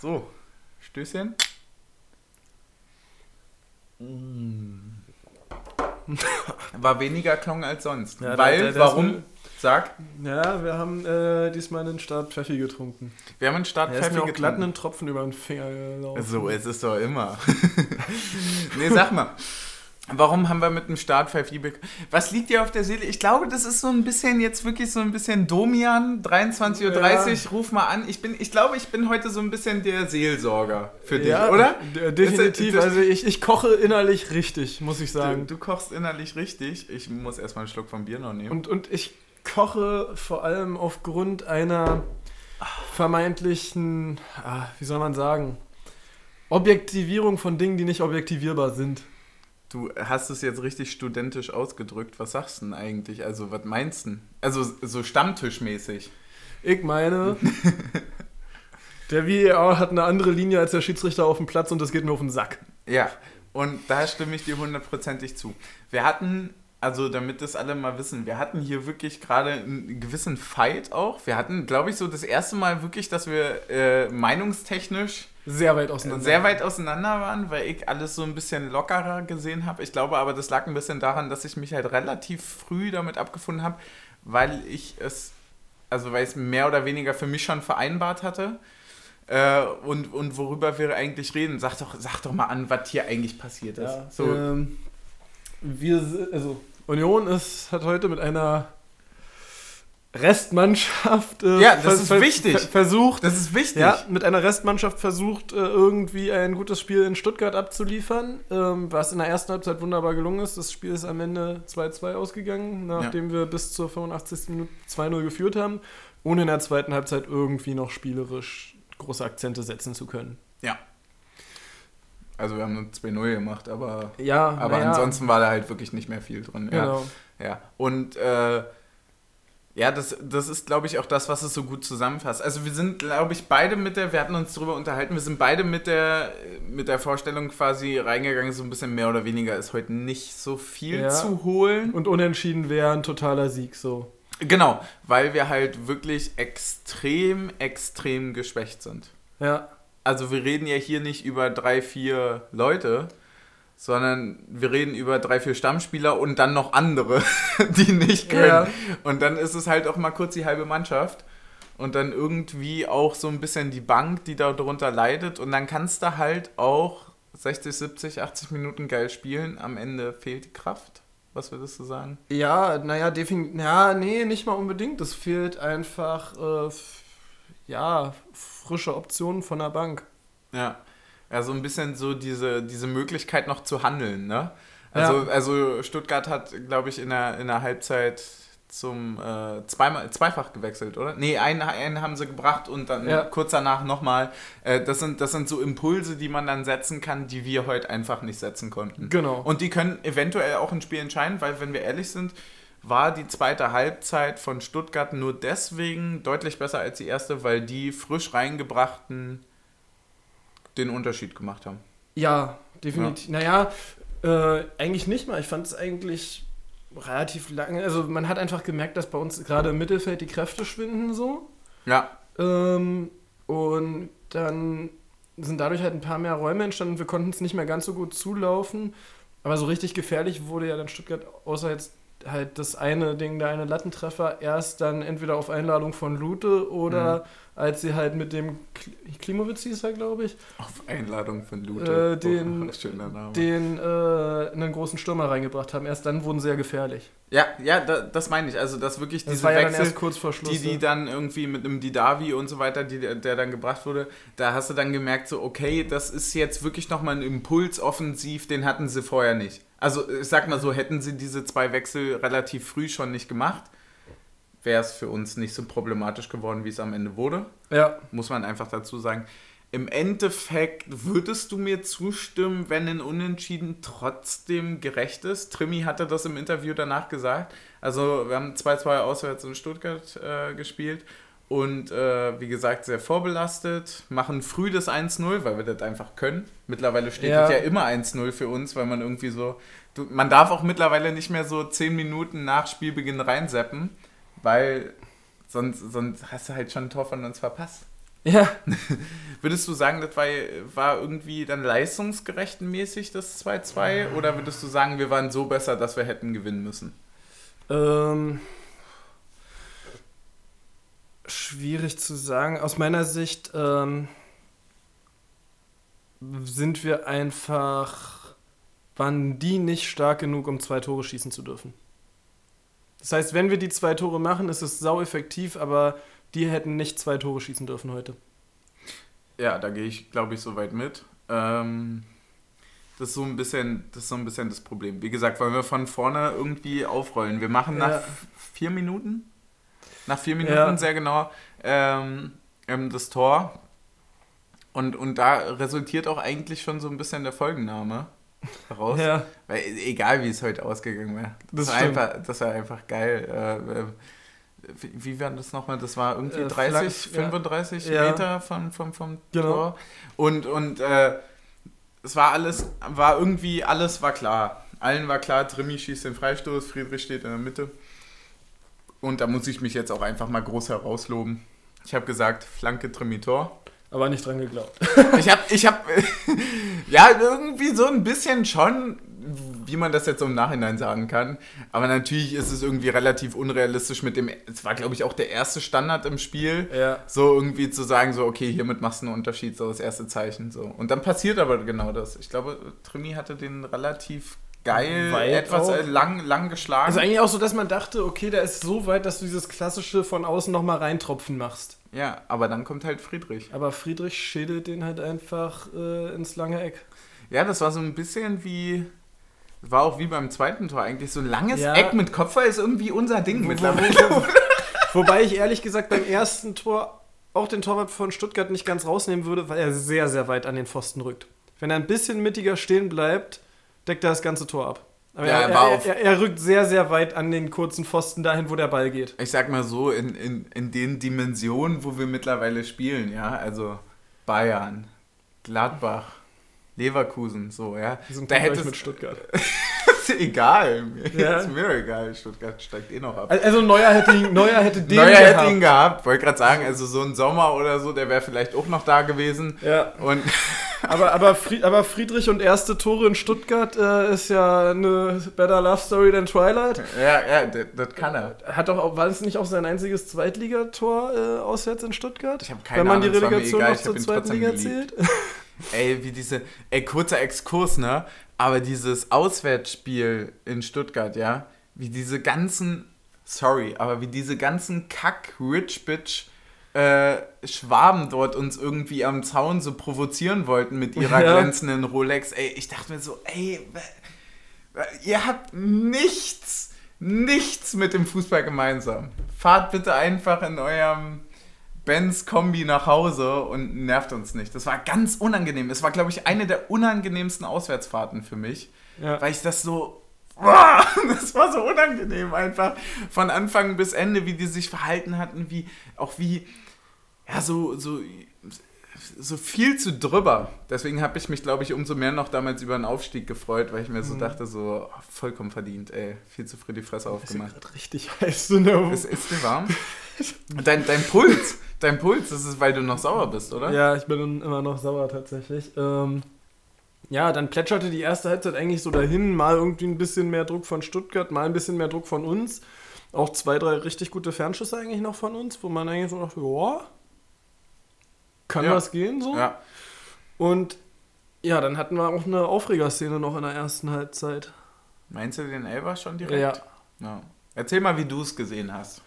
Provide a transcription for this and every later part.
So, Stößchen. Mm. War weniger Klong als sonst. Ja, Weil, der- der- warum? Sag. Ja, wir haben äh, diesmal einen Start Pfeffi getrunken. Wir haben einen Start Pfeffi auch glatt getrunken. einen Tropfen über den Finger gelaufen. So, es ist doch immer. nee, sag mal. Warum haben wir mit dem Start Pfeffi bek- Was liegt dir auf der Seele? Ich glaube, das ist so ein bisschen jetzt wirklich so ein bisschen Domian, 23.30 Uhr, ruf mal an. Ich, bin, ich glaube, ich bin heute so ein bisschen der Seelsorger für dich, ja, oder? Definitiv. Das- das- also ich, ich koche innerlich richtig, muss ich Du, sagen. du kochst innerlich richtig. Ich muss erstmal einen Schluck vom Bier noch nehmen. Und, und ich koche vor allem aufgrund einer vermeintlichen, ah, wie soll man sagen, Objektivierung von Dingen, die nicht objektivierbar sind. Du hast es jetzt richtig studentisch ausgedrückt. Was sagst du denn eigentlich? Also, was meinst du? denn? Also, so stammtischmäßig. Ich meine, der VAR hat eine andere Linie als der Schiedsrichter auf dem Platz und das geht mir auf den Sack. Ja, und da stimme ich dir hundertprozentig zu. Wir hatten, also damit das alle mal wissen, wir hatten hier wirklich gerade einen gewissen Fight auch. Wir hatten, glaube ich, so das erste Mal wirklich, dass wir äh, meinungstechnisch Sehr weit auseinander. sehr weit auseinander waren, weil ich alles so ein bisschen lockerer gesehen habe. Ich glaube aber, das lag ein bisschen daran, dass ich mich halt relativ früh damit abgefunden habe, weil ich es, also weil ich es mehr oder weniger für mich schon vereinbart hatte. Äh, und, und worüber wir eigentlich reden. Sag doch, sag doch mal an, was hier eigentlich passiert ist. Ja, so, ähm, wir, also Union ist, hat heute mit einer Restmannschaft äh, Ja, das ist wichtig. ver- versucht, das ist wichtig. ja, mit einer Restmannschaft versucht, äh, irgendwie ein gutes Spiel in Stuttgart abzuliefern, ähm, was in der ersten Halbzeit wunderbar gelungen ist. Das Spiel ist am Ende 2-2 ausgegangen, nachdem wir bis zur 85. Minute 2-0 geführt haben, ohne in der zweiten Halbzeit irgendwie noch spielerisch große Akzente setzen zu können. ja. Also wir haben nur 2-0 gemacht, aber, Ja, aber naja, ansonsten war da halt wirklich nicht mehr viel drin. Ja. Genau. Ja, und äh, ja, das, das ist, glaube ich, auch das, was es so gut zusammenfasst. Also wir sind, glaube ich, beide mit der, wir hatten uns darüber unterhalten, wir sind beide mit der, mit der Vorstellung quasi reingegangen, so ein bisschen mehr oder weniger ist heute nicht so viel Ja. zu holen. Und unentschieden wäre ein totaler Sieg so. Genau, weil wir halt wirklich extrem, extrem geschwächt sind. Ja. Also wir reden ja hier nicht über drei, vier Leute, sondern wir reden über drei, vier Stammspieler und dann noch andere, die nicht können. Ja. Und dann ist es halt auch mal kurz die halbe Mannschaft und dann irgendwie auch so ein bisschen die Bank, die darunter leidet und dann kannst du halt auch 60, 70, 80 Minuten geil spielen. Am Ende fehlt die Kraft. Was würdest du sagen? Ja, naja, definitiv. Ja, nee, nicht mal unbedingt. Es fehlt einfach, äh, ja, frische Optionen von der Bank. Ja. Ja, so ein bisschen so diese, diese Möglichkeit noch zu handeln, ne? Also, Ja. also Stuttgart hat, glaube ich, in der, in der Halbzeit zum äh, zweimal, zweifach gewechselt, oder? Nee, einen, einen haben sie gebracht und dann Ja. kurz danach nochmal. Äh, das, sind, das sind so Impulse, die man dann setzen kann, die wir heute einfach nicht setzen konnten. Genau. Und die können eventuell auch ein Spiel entscheiden, weil, wenn wir ehrlich sind, war die zweite Halbzeit von Stuttgart nur deswegen deutlich besser als die erste, weil die frisch reingebrachten den Unterschied gemacht haben. Ja, definitiv. Naja, äh, eigentlich nicht mal. Ich fand es eigentlich relativ lange. Also man hat einfach gemerkt, dass bei uns gerade im Mittelfeld die Kräfte schwinden so. Ja, Ähm, und dann sind dadurch halt ein paar mehr Räume entstanden. Wir konnten es nicht mehr ganz so gut zulaufen. Aber so richtig gefährlich wurde ja dann Stuttgart, außer jetzt halt das eine Ding, der eine Lattentreffer, erst dann entweder auf Einladung von Lute oder als sie halt mit dem Kli- Klimowitz hieß er, glaube ich, auf Einladung von Lute. Äh, den- oh, schöner Name. den äh, einen großen Stürmer reingebracht haben. Erst dann wurden sie ja gefährlich. ja, ja, da, das meine ich. Also, dass wirklich Das diese war ja Wechsel, kurz vor Schluss. die, die ne? dann irgendwie mit einem Didavi und so weiter, die, der dann gebracht wurde, da hast du dann gemerkt, so, okay, das ist jetzt wirklich nochmal ein Impuls offensiv, den hatten sie vorher nicht. Also, ich sag mal so, hätten sie diese zwei Wechsel relativ früh schon nicht gemacht, wäre es für uns nicht so problematisch geworden, wie es am Ende wurde. ja, muss man einfach dazu sagen. Im Endeffekt würdest du mir zustimmen, wenn ein Unentschieden trotzdem gerecht ist. Trimmi hatte das im Interview danach gesagt. Also wir haben 2-2 auswärts in Stuttgart äh, gespielt und äh, wie gesagt sehr vorbelastet, machen früh das 1-0, weil wir das einfach können. Mittlerweile steht Ja. das ja immer 1-0 für uns, weil man irgendwie so, du, man darf auch mittlerweile nicht mehr so 10 Minuten nach Spielbeginn reinseppen, weil sonst, sonst hast du halt schon ein Tor von uns verpasst. Ja. Würdest du sagen, das war, war irgendwie dann leistungsgerechtenmäßig das 2-2? Oder würdest du sagen, wir waren so besser, dass wir hätten gewinnen müssen? Ähm, schwierig zu sagen. Aus meiner Sicht ähm, sind wir einfach, waren die nicht stark genug, um zwei Tore schießen zu dürfen. Das heißt, wenn wir die zwei Tore machen, ist es sau effektiv, aber die hätten nicht zwei Tore schießen dürfen heute. Ja, da gehe ich, glaube ich, so weit mit. Ähm, das ist so ein bisschen, das ist so ein bisschen das Problem. Wie gesagt, weil wir von vorne irgendwie aufrollen. Wir machen nach Ja. vier Minuten, nach vier Minuten Ja. sehr genau ähm, ähm, das Tor. Und, und da resultiert auch eigentlich schon so ein bisschen der Folgenname heraus. Ja, Weil egal wie es heute ausgegangen wäre. Das Das, war einfach, das war einfach geil. Äh, äh, wie, wie war das nochmal? Das war irgendwie Äh, 30, Flank- ja. 35 Ja. Meter vom, vom, vom Genau. Tor. Und, und äh, es war alles, war irgendwie, alles war klar. Allen war klar, Trimmi schießt den Freistoß, Friedrich steht in der Mitte. Und da muss ich mich jetzt auch einfach mal groß herausloben. Ich habe gesagt, Flanke, Trimmi, Tor. aber nicht dran geglaubt. Ich habe, ich habe, ja, irgendwie so ein bisschen schon, wie man das jetzt so im Nachhinein sagen kann. Aber natürlich ist es irgendwie relativ unrealistisch mit dem, es war glaube ich auch der erste Standard im Spiel, Ja. so irgendwie zu sagen, so, okay, hiermit machst du einen Unterschied, so das erste Zeichen, so. Und dann passiert aber genau das. Ich glaube, Trimi hatte den relativ geil, Weit etwas auch. äh, lang, lang geschlagen. Also eigentlich auch so, dass man dachte, okay, der ist so weit, dass du dieses klassische von außen nochmal reintropfen machst. ja, aber dann kommt halt Friedrich. Aber Friedrich schädelt den halt einfach äh, ins lange Eck. Ja, das war so ein bisschen wie. War auch wie beim zweiten Tor eigentlich. So ein langes Ja. Eck mit Kopfball ist irgendwie unser Ding Wo- mittlerweile. wo- Wobei ich ehrlich gesagt beim ersten Tor auch den Torwart von Stuttgart nicht ganz rausnehmen würde, weil er sehr, sehr weit an den Pfosten rückt. Wenn er ein bisschen mittiger stehen bleibt, deckt er das ganze Tor ab. Aber Ja, er, er er, er, rückt sehr, sehr weit an den kurzen Pfosten dahin, wo der Ball geht. Ich sag mal so, in, in, in den Dimensionen, wo wir mittlerweile spielen, ja, also Bayern, Gladbach, Leverkusen, so, ja. Da hätte mit Stuttgart. ist egal. Mir Ja. ist mir egal. Stuttgart steigt eh noch ab. Also Neuer hätte, ihn, Neuer hätte den Neuer gehabt. hätte ihn gehabt. Wollte gerade sagen, also so ein Sommer oder so, der wäre vielleicht auch noch da gewesen. Ja, Und aber, aber, Fried, aber Friedrich und erste Tore in Stuttgart äh, ist ja eine better love story than Twilight. ja, ja, das, kann er. Hat doch war es nicht auch sein einziges Zweitligator äh, auswärts in Stuttgart? Ich hab keine Wenn man die Ahnung, Relegation noch zur Zweitliga geliebt. zählt? Ey, wie diese, ey, kurzer Exkurs, ne? Aber dieses Auswärtsspiel in Stuttgart, ja, wie diese ganzen, sorry, aber wie diese ganzen Kack-Rich-Bitch äh, Schwaben dort uns irgendwie am Zaun so provozieren wollten mit ihrer Ja. glänzenden Rolex. Ey, ich dachte mir so, ey, ihr habt nichts, nichts mit dem Fußball gemeinsam. Fahrt bitte einfach in eurem Benz Kombi nach Hause und nervt uns nicht. Das war ganz unangenehm. Es war, glaube ich, eine der unangenehmsten Auswärtsfahrten für mich, Ja. weil ich das so. Boah, das war so unangenehm einfach. Von Anfang bis Ende, wie die sich verhalten hatten, wie auch wie. Ja, so, so, so viel zu drüber. Deswegen habe ich mich, glaube ich, umso mehr noch damals über einen Aufstieg gefreut, weil ich mir so Mhm. dachte, so oh, vollkommen verdient, ey. Viel zu früh die Fresse Ist aufgemacht. gerade richtig heiß. So eine Ist, ist dir warm? Dein, dein Puls, dein Puls, das ist, weil du noch sauer bist, oder? Ja, ich bin immer noch sauer tatsächlich. Ähm, ja, dann plätscherte die erste Halbzeit eigentlich so dahin. Mal irgendwie ein bisschen mehr Druck von Stuttgart, mal ein bisschen mehr Druck von uns. Auch zwei, drei richtig gute Fernschüsse eigentlich noch von uns, wo man eigentlich so dachte, ja, kann Ja. was gehen so. Ja. Und ja, dann hatten wir auch eine Aufregerszene noch in der ersten Halbzeit. Meinst du den Elber schon direkt? Ja. Ja. Erzähl mal, wie du es gesehen hast.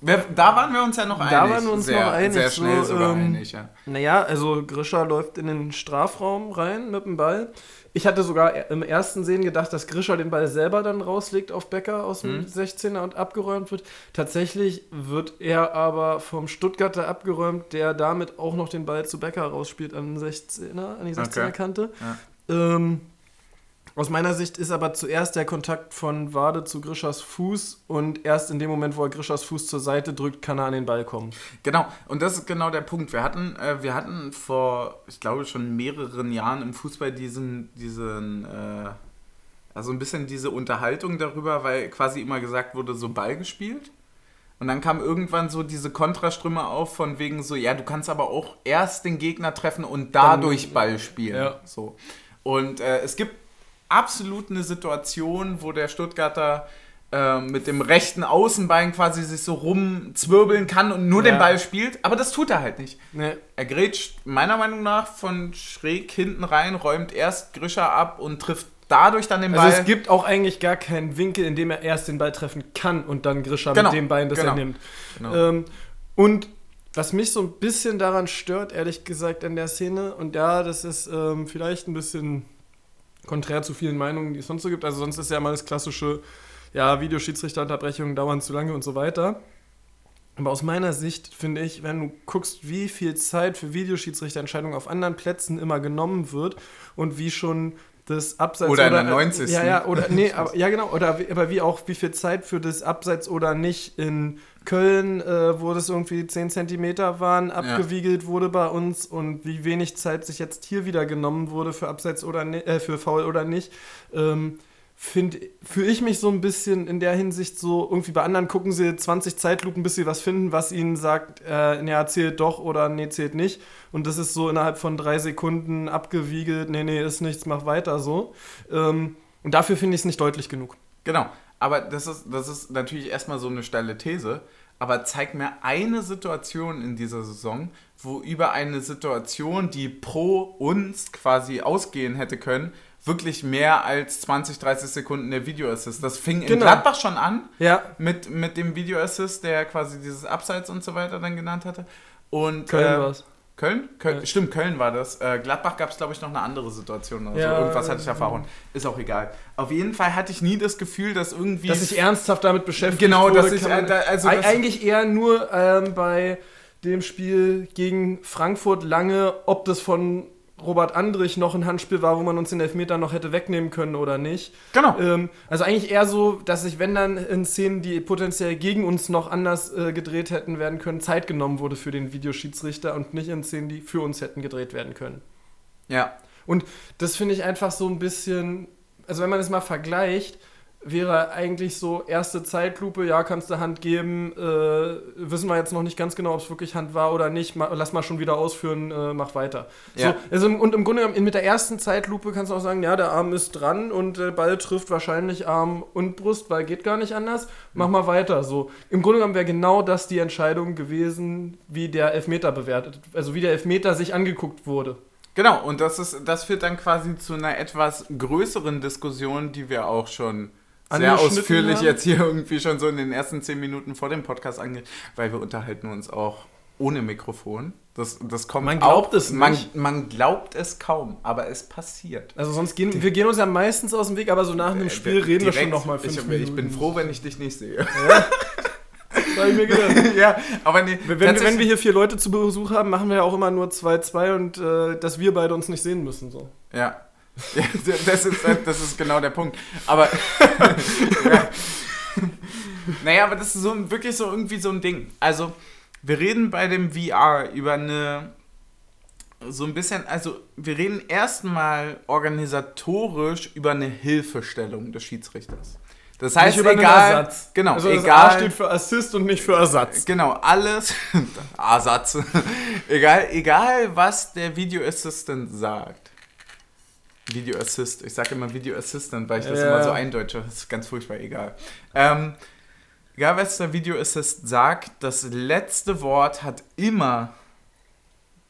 Da waren wir uns ja noch Da einig. waren wir uns sehr, noch einig, Sehr schnell so, sogar ähm, einig, ja. Naja, also Grisha läuft in den Strafraum rein mit dem Ball. Ich hatte sogar im ersten Sehen gedacht, dass Grisha den Ball selber dann rauslegt auf Becker aus dem Mhm. 16er und abgeräumt wird. Tatsächlich wird er aber vom Stuttgarter abgeräumt, der damit auch noch den Ball zu Becker rausspielt an den 16er, an die 16er Kante. Ja. Ähm, aus meiner Sicht ist aber zuerst der Kontakt von Wade zu Grischers Fuß und erst in dem Moment, wo er Grischers Fuß zur Seite drückt, kann er an den Ball kommen. Genau, und das ist genau der Punkt. Wir hatten, äh, wir hatten vor, ich glaube, schon mehreren Jahren im Fußball diesen, diesen, äh, also ein bisschen diese Unterhaltung darüber, weil quasi immer gesagt wurde, so Ball gespielt. Und dann kam irgendwann so diese Kontraströme auf von wegen so, ja, du kannst aber auch erst den Gegner treffen und dadurch Ball spielen. Ja. So. Und äh, es gibt absolut eine Situation, wo der Stuttgarter äh, mit dem rechten Außenbein quasi sich so rumzwirbeln kann und nur ja. den Ball spielt, aber das tut er halt nicht. Nee. Er grätscht meiner Meinung nach von schräg hinten rein, räumt erst Grischer ab und trifft dadurch dann den Ball. Also es gibt auch eigentlich gar keinen Winkel, in dem er erst den Ball treffen kann und dann Grischer genau. mit dem Bein, das genau. er nimmt. Genau. Ähm, und was mich so ein bisschen daran stört, ehrlich gesagt, an der Szene, und ja, das ist ähm, vielleicht ein bisschen konträr zu vielen Meinungen, die es sonst so gibt. Also sonst ist ja mal das klassische, ja, Videoschiedsrichterunterbrechungen dauern zu lange und so weiter. Aber aus meiner Sicht finde ich, wenn du guckst, wie viel Zeit für Videoschiedsrichterentscheidungen auf anderen Plätzen immer genommen wird und wie schon das Abseits oder, oder in der 90. Ja, ja, oder nee, aber, ja genau, oder aber wie auch wie viel Zeit für das Abseits oder nicht in Köln, äh, wo das irgendwie 10 Zentimeter waren, abgewiegelt ja. wurde bei uns und wie wenig Zeit sich jetzt hier wieder genommen wurde für Abseits oder äh, für Foul oder nicht. Ähm, fühle ich mich so ein bisschen in der Hinsicht so, irgendwie bei anderen gucken sie 20 Zeitlupen, bis sie was finden, was ihnen sagt, äh, ja, zählt doch oder nee, zählt nicht. Und das ist so innerhalb von drei Sekunden abgewiegelt, nee, nee, ist nichts, mach weiter so. Ähm, und dafür finde ich es nicht deutlich genug. Genau, aber das ist, das ist natürlich erstmal so eine steile These. Aber zeig mir eine Situation in dieser Saison, wo über eine Situation, die pro uns quasi ausgehen hätte können, wirklich mehr als 20, 30 Sekunden der Video Assist. Das fing genau. in Gladbach schon an ja. mit, mit dem Video Assist, der quasi dieses Abseits und so weiter dann genannt hatte. Und, Köln äh, war's. Köln? Köln ja. Stimmt, Köln war das. Äh, Gladbach gab es, glaube ich, noch eine andere Situation. Also ja, irgendwas hatte ich erfahren. Ist auch egal. Auf jeden Fall hatte ich nie das Gefühl, dass irgendwie. Dass ich ernsthaft damit beschäftigt Genau, wurde, dass ich. Äh, da, also eigentlich eher nur ähm, bei dem Spiel gegen Frankfurt lange, ob das von Robert Andrich noch ein Handspiel war, wo man uns den Elfmeter noch hätte wegnehmen können oder nicht. Genau. Ähm, also eigentlich eher so, dass sich, wenn dann in Szenen, die potenziell gegen uns noch anders äh, gedreht hätten werden können, Zeit genommen wurde für den Videoschiedsrichter und nicht in Szenen, die für uns hätten gedreht werden können. Ja. Und das finde ich einfach so ein bisschen, also wenn man es mal vergleicht, wäre eigentlich so erste Zeitlupe, ja, kannst du Hand geben, äh, wissen wir jetzt noch nicht ganz genau, ob es wirklich Hand war oder nicht, Ma lass mal schon wieder ausführen, äh, mach weiter. Ja. So, also, und im Grunde genommen, mit der ersten Zeitlupe kannst du auch sagen, ja, der Arm ist dran und der Ball trifft wahrscheinlich Arm und Brust, weil geht gar nicht anders, mach mal weiter. So, Im Grunde genommen wäre genau das die Entscheidung gewesen, wie der Elfmeter bewertet, also wie der Elfmeter sich angeguckt wurde. Genau, und das, ist, das führt dann quasi zu einer etwas größeren Diskussion, die wir auch schon sehr ausführlich haben. jetzt hier irgendwie schon so in den ersten zehn Minuten vor dem Podcast ange, weil wir unterhalten uns auch ohne Mikrofon. Das, das kommt man glaubt auch, es nicht. Man, man, glaubt es kaum, aber es passiert. Also sonst gehen wir gehen uns ja meistens aus dem Weg, aber so nach einem äh, Spiel reden direkt, wir schon nochmal fünf ich, Minuten. Ich bin froh, wenn ich dich nicht sehe. Ja? habe ich mir gedacht. ja, aber nee, wenn, wenn, wir hier vier Leute zu Besuch haben, machen wir ja auch immer nur 2-2 und äh, dass wir beide uns nicht sehen müssen. So. Ja, das, ist, das ist genau der Punkt. Aber. ja. Naja, aber das ist so wirklich so irgendwie so ein Ding. Also, wir reden bei dem VR über eine. So ein bisschen, also wir reden erstmal organisatorisch über eine Hilfestellung des Schiedsrichters. Das heißt, nicht egal. Genau, also egal. A steht für Assist und nicht für Ersatz. Genau, alles. Ersatz. egal, egal, was der Video Assistant sagt. Video Assist. Ich sage immer Video Assistant, weil ich das ja. immer so eindeutsche. Das ist ganz furchtbar, egal. Ähm, egal, was der Video Assist sagt, das letzte Wort hat immer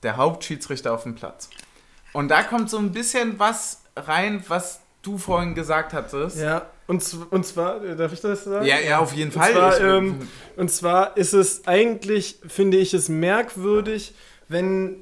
der Hauptschiedsrichter auf dem Platz. Und da kommt so ein bisschen was rein, was du vorhin gesagt hattest. Ja, und, und zwar, äh, darf ich das sagen? Ja, ja, auf jeden Fall. Und zwar, ähm, und zwar ist es eigentlich, finde ich es merkwürdig, wenn,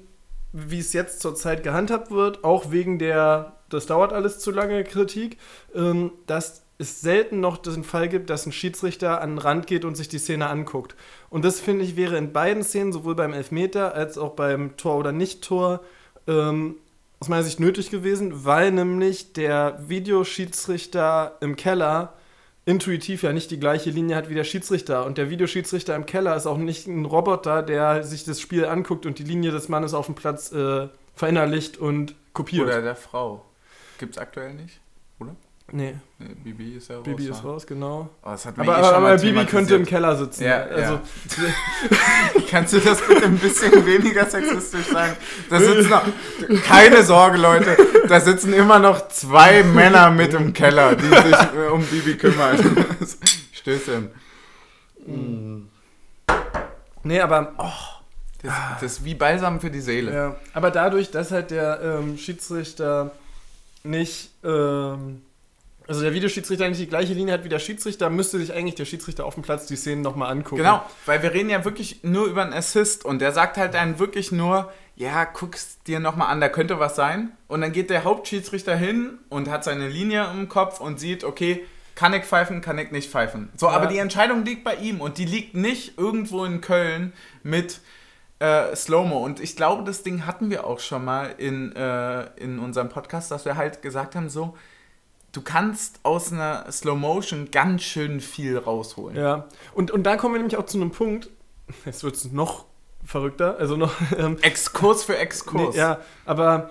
wie es jetzt zurzeit gehandhabt wird, auch wegen der das dauert alles zu lange, Kritik, ähm, dass es selten noch den Fall gibt, dass ein Schiedsrichter an den Rand geht und sich die Szene anguckt. Und das finde ich wäre in beiden Szenen, sowohl beim Elfmeter als auch beim Tor oder Nicht-Tor, ähm, aus meiner Sicht nötig gewesen, weil nämlich der Videoschiedsrichter im Keller intuitiv ja nicht die gleiche Linie hat wie der Schiedsrichter. Und der Videoschiedsrichter im Keller ist auch nicht ein Roboter, der sich das Spiel anguckt und die Linie des Mannes auf dem Platz äh, verinnerlicht und kopiert. Oder der Frau. Gibt es aktuell nicht, oder? Nee, Nee, Bibi ist ja raus. Bibi ist raus, genau. Oh, Aber, eh aber, Bibi könnte im. Keller sitzen. Ja, also, Kannst du das bitte ein bisschen weniger sexistisch sagen? Da sitzen noch, keine Sorge, Leute, da sitzen immer noch zwei Männer mit im Keller, die sich äh, um Bibi kümmern. Stößchen. nee, aber Das, das ist wie Balsam für die Seele. Ja, aber dadurch, dass halt der ähm, Schiedsrichter nicht, ähm, also der Videoschiedsrichter nicht die gleiche Linie hat wie der Schiedsrichter, müsste sich eigentlich der Schiedsrichter auf dem Platz die Szenen nochmal angucken. Genau, weil wir reden ja wirklich nur über einen Assist und der sagt halt dann wirklich nur, ja, guck's dir nochmal an, da könnte was sein. Und dann geht der Hauptschiedsrichter hin und hat seine Linie im Kopf und sieht, okay, kann ich pfeifen, kann ich nicht pfeifen. So, Ja. aber die Entscheidung liegt bei ihm und die liegt nicht irgendwo in Köln mit äh, Slow-Mo. Und ich glaube, das Ding hatten wir auch schon mal in, äh, in unserem Podcast, dass wir halt gesagt haben, so, du kannst aus einer Slow-Motion ganz schön viel rausholen. Ja, und, und da kommen wir nämlich auch zu einem Punkt, jetzt wird es noch verrückter, also noch, ähm, Exkurs für Exkurs. Nee, ja, aber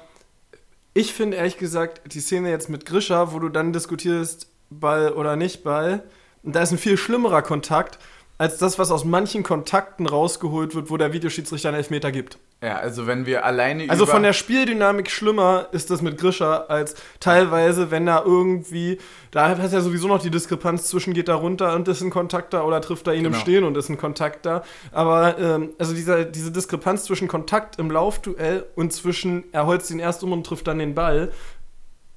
ich finde ehrlich gesagt, die Szene jetzt mit Grisha, wo du dann diskutierst, Ball oder nicht Ball, und da ist ein viel schlimmerer Kontakt, als das, was aus manchen Kontakten rausgeholt wird, wo der Videoschiedsrichter einen Elfmeter gibt. Ja, also wenn wir alleine Also von der Spieldynamik schlimmer ist das mit Grisha als teilweise, wenn da irgendwie, da hast ja sowieso noch die Diskrepanz zwischen geht da runter und ist ein Kontakt da oder trifft er ihn im Genau. Stehen und ist ein Kontakt da. Aber ähm, also dieser, diese Diskrepanz zwischen Kontakt im Laufduell und zwischen er holzt ihn erst um und trifft dann den Ball,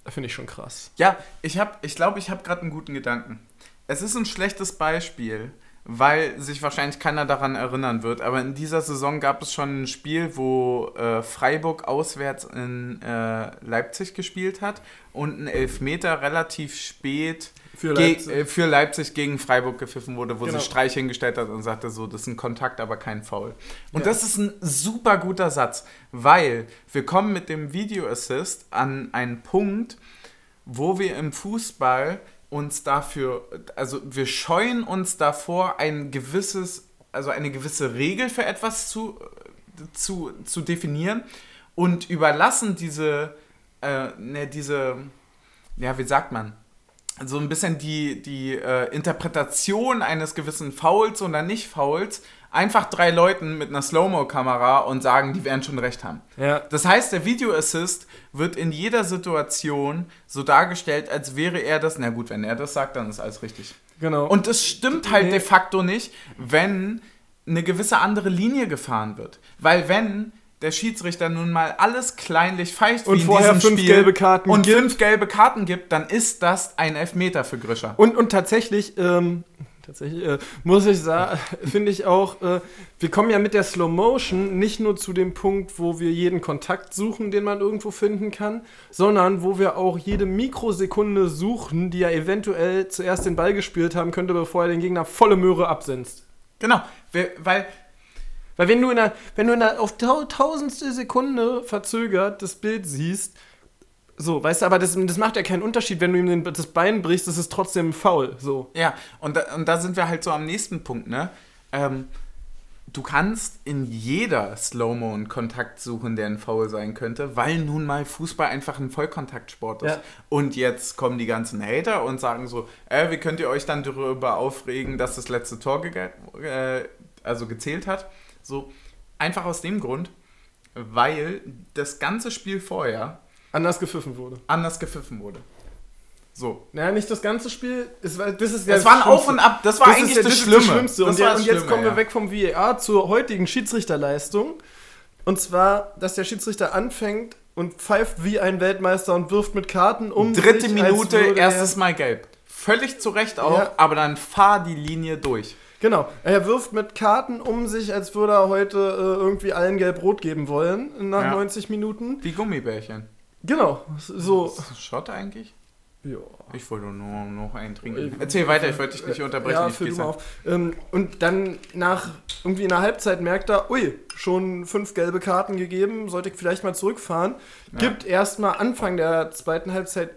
da finde ich schon krass. Ja, ich habe, ich glaube, ich habe gerade einen guten Gedanken. Es ist ein schlechtes Beispiel, weil sich wahrscheinlich keiner daran erinnern wird. Aber in dieser Saison gab es schon ein Spiel, wo äh, Freiburg auswärts in äh, Leipzig gespielt hat und ein Elfmeter relativ spät Für ge- Leipzig. äh, für Leipzig gegen Freiburg gepfiffen wurde, wo Genau. sich Streich hingestellt hat und sagte so, das ist ein Kontakt, aber kein Foul. Und Ja. das ist ein super guter Satz, weil wir kommen mit dem Video Assist an einen Punkt, wo wir im Fußball uns dafür, also wir scheuen uns davor, ein gewisses, also eine gewisse Regel für etwas zu, zu, zu definieren und überlassen diese, äh, ne, diese, ja, wie sagt man, so ein bisschen die, die äh, Interpretation eines gewissen Fouls oder nicht Fouls einfach drei Leuten mit einer Slow-Mo-Kamera und sagen, die werden schon recht haben. Ja, Das heißt, der Video Assist wird in jeder Situation so dargestellt, als wäre er das. Na gut, wenn er das sagt, dann ist alles richtig. genau. Und es stimmt halt Nee. de facto nicht, wenn eine gewisse andere Linie gefahren wird. Weil wenn der Schiedsrichter nun mal alles kleinlich pfeift, Und wie in vorher diesem fünf Spiel, gelbe Karten und gibt. fünf gelbe Karten gibt, dann ist das ein Elfmeter für Grischer. Und, und tatsächlich, ähm, tatsächlich äh, muss ich sagen, finde ich auch, äh, wir kommen ja mit der Slow Motion nicht nur zu dem Punkt, wo wir jeden Kontakt suchen, den man irgendwo finden kann, sondern wo wir auch jede Mikrosekunde suchen, die er eventuell zuerst den Ball gespielt haben könnte, bevor er den Gegner volle Möhre absenzt. Genau, weil Weil wenn du in einer, wenn du in einer auf tau tausendstel Sekunde verzögert das Bild siehst, so, weißt du, aber das, das macht ja keinen Unterschied, wenn du ihm den, das Bein brichst, das ist trotzdem faul, so. Ja, und da, und da sind wir halt so am nächsten Punkt, ne? Ähm, du kannst in jeder Slow-Mo einen Kontakt suchen, der ein Foul sein könnte, weil nun mal Fußball einfach ein Vollkontaktsport ist. Ja. Und jetzt kommen die ganzen Hater und sagen so, äh, wie könnt ihr euch dann darüber aufregen, dass das letzte Tor gege- äh, also gezählt hat? So, einfach aus dem Grund, weil das ganze Spiel vorher Anders gepfiffen wurde. anders gepfiffen wurde. So. Naja, nicht das ganze Spiel. Es war, das ist ja Das war ein Schlimmste. Auf und Ab, das war Das eigentlich ist das, das, Schlimme. Ist das Schlimmste. Das und, ja, das und jetzt Schlimme, kommen wir ja. weg vom VAR zur heutigen Schiedsrichterleistung. Und zwar, dass der Schiedsrichter anfängt und pfeift wie ein Weltmeister und wirft mit Karten um. Dritte sich, Minute, erstes er, Mal gelb. Völlig zu Recht auch, Ja. aber dann fahr die Linie durch. Genau. Er wirft mit Karten um sich, als würde er heute äh, irgendwie allen gelb-rot geben wollen nach Ja. 90 Minuten. Wie Gummibärchen. Genau. So. Ist das Schott eigentlich? Ja. Ich wollte nur noch einen trinken. Erzähl weiter, ich wollte dich nicht unterbrechen. Ja, füll du mal auf. Ähm, und dann nach irgendwie einer Halbzeit merkt er, ui, schon fünf gelbe Karten gegeben, sollte ich vielleicht mal zurückfahren. Gibt erstmal Anfang der zweiten Halbzeit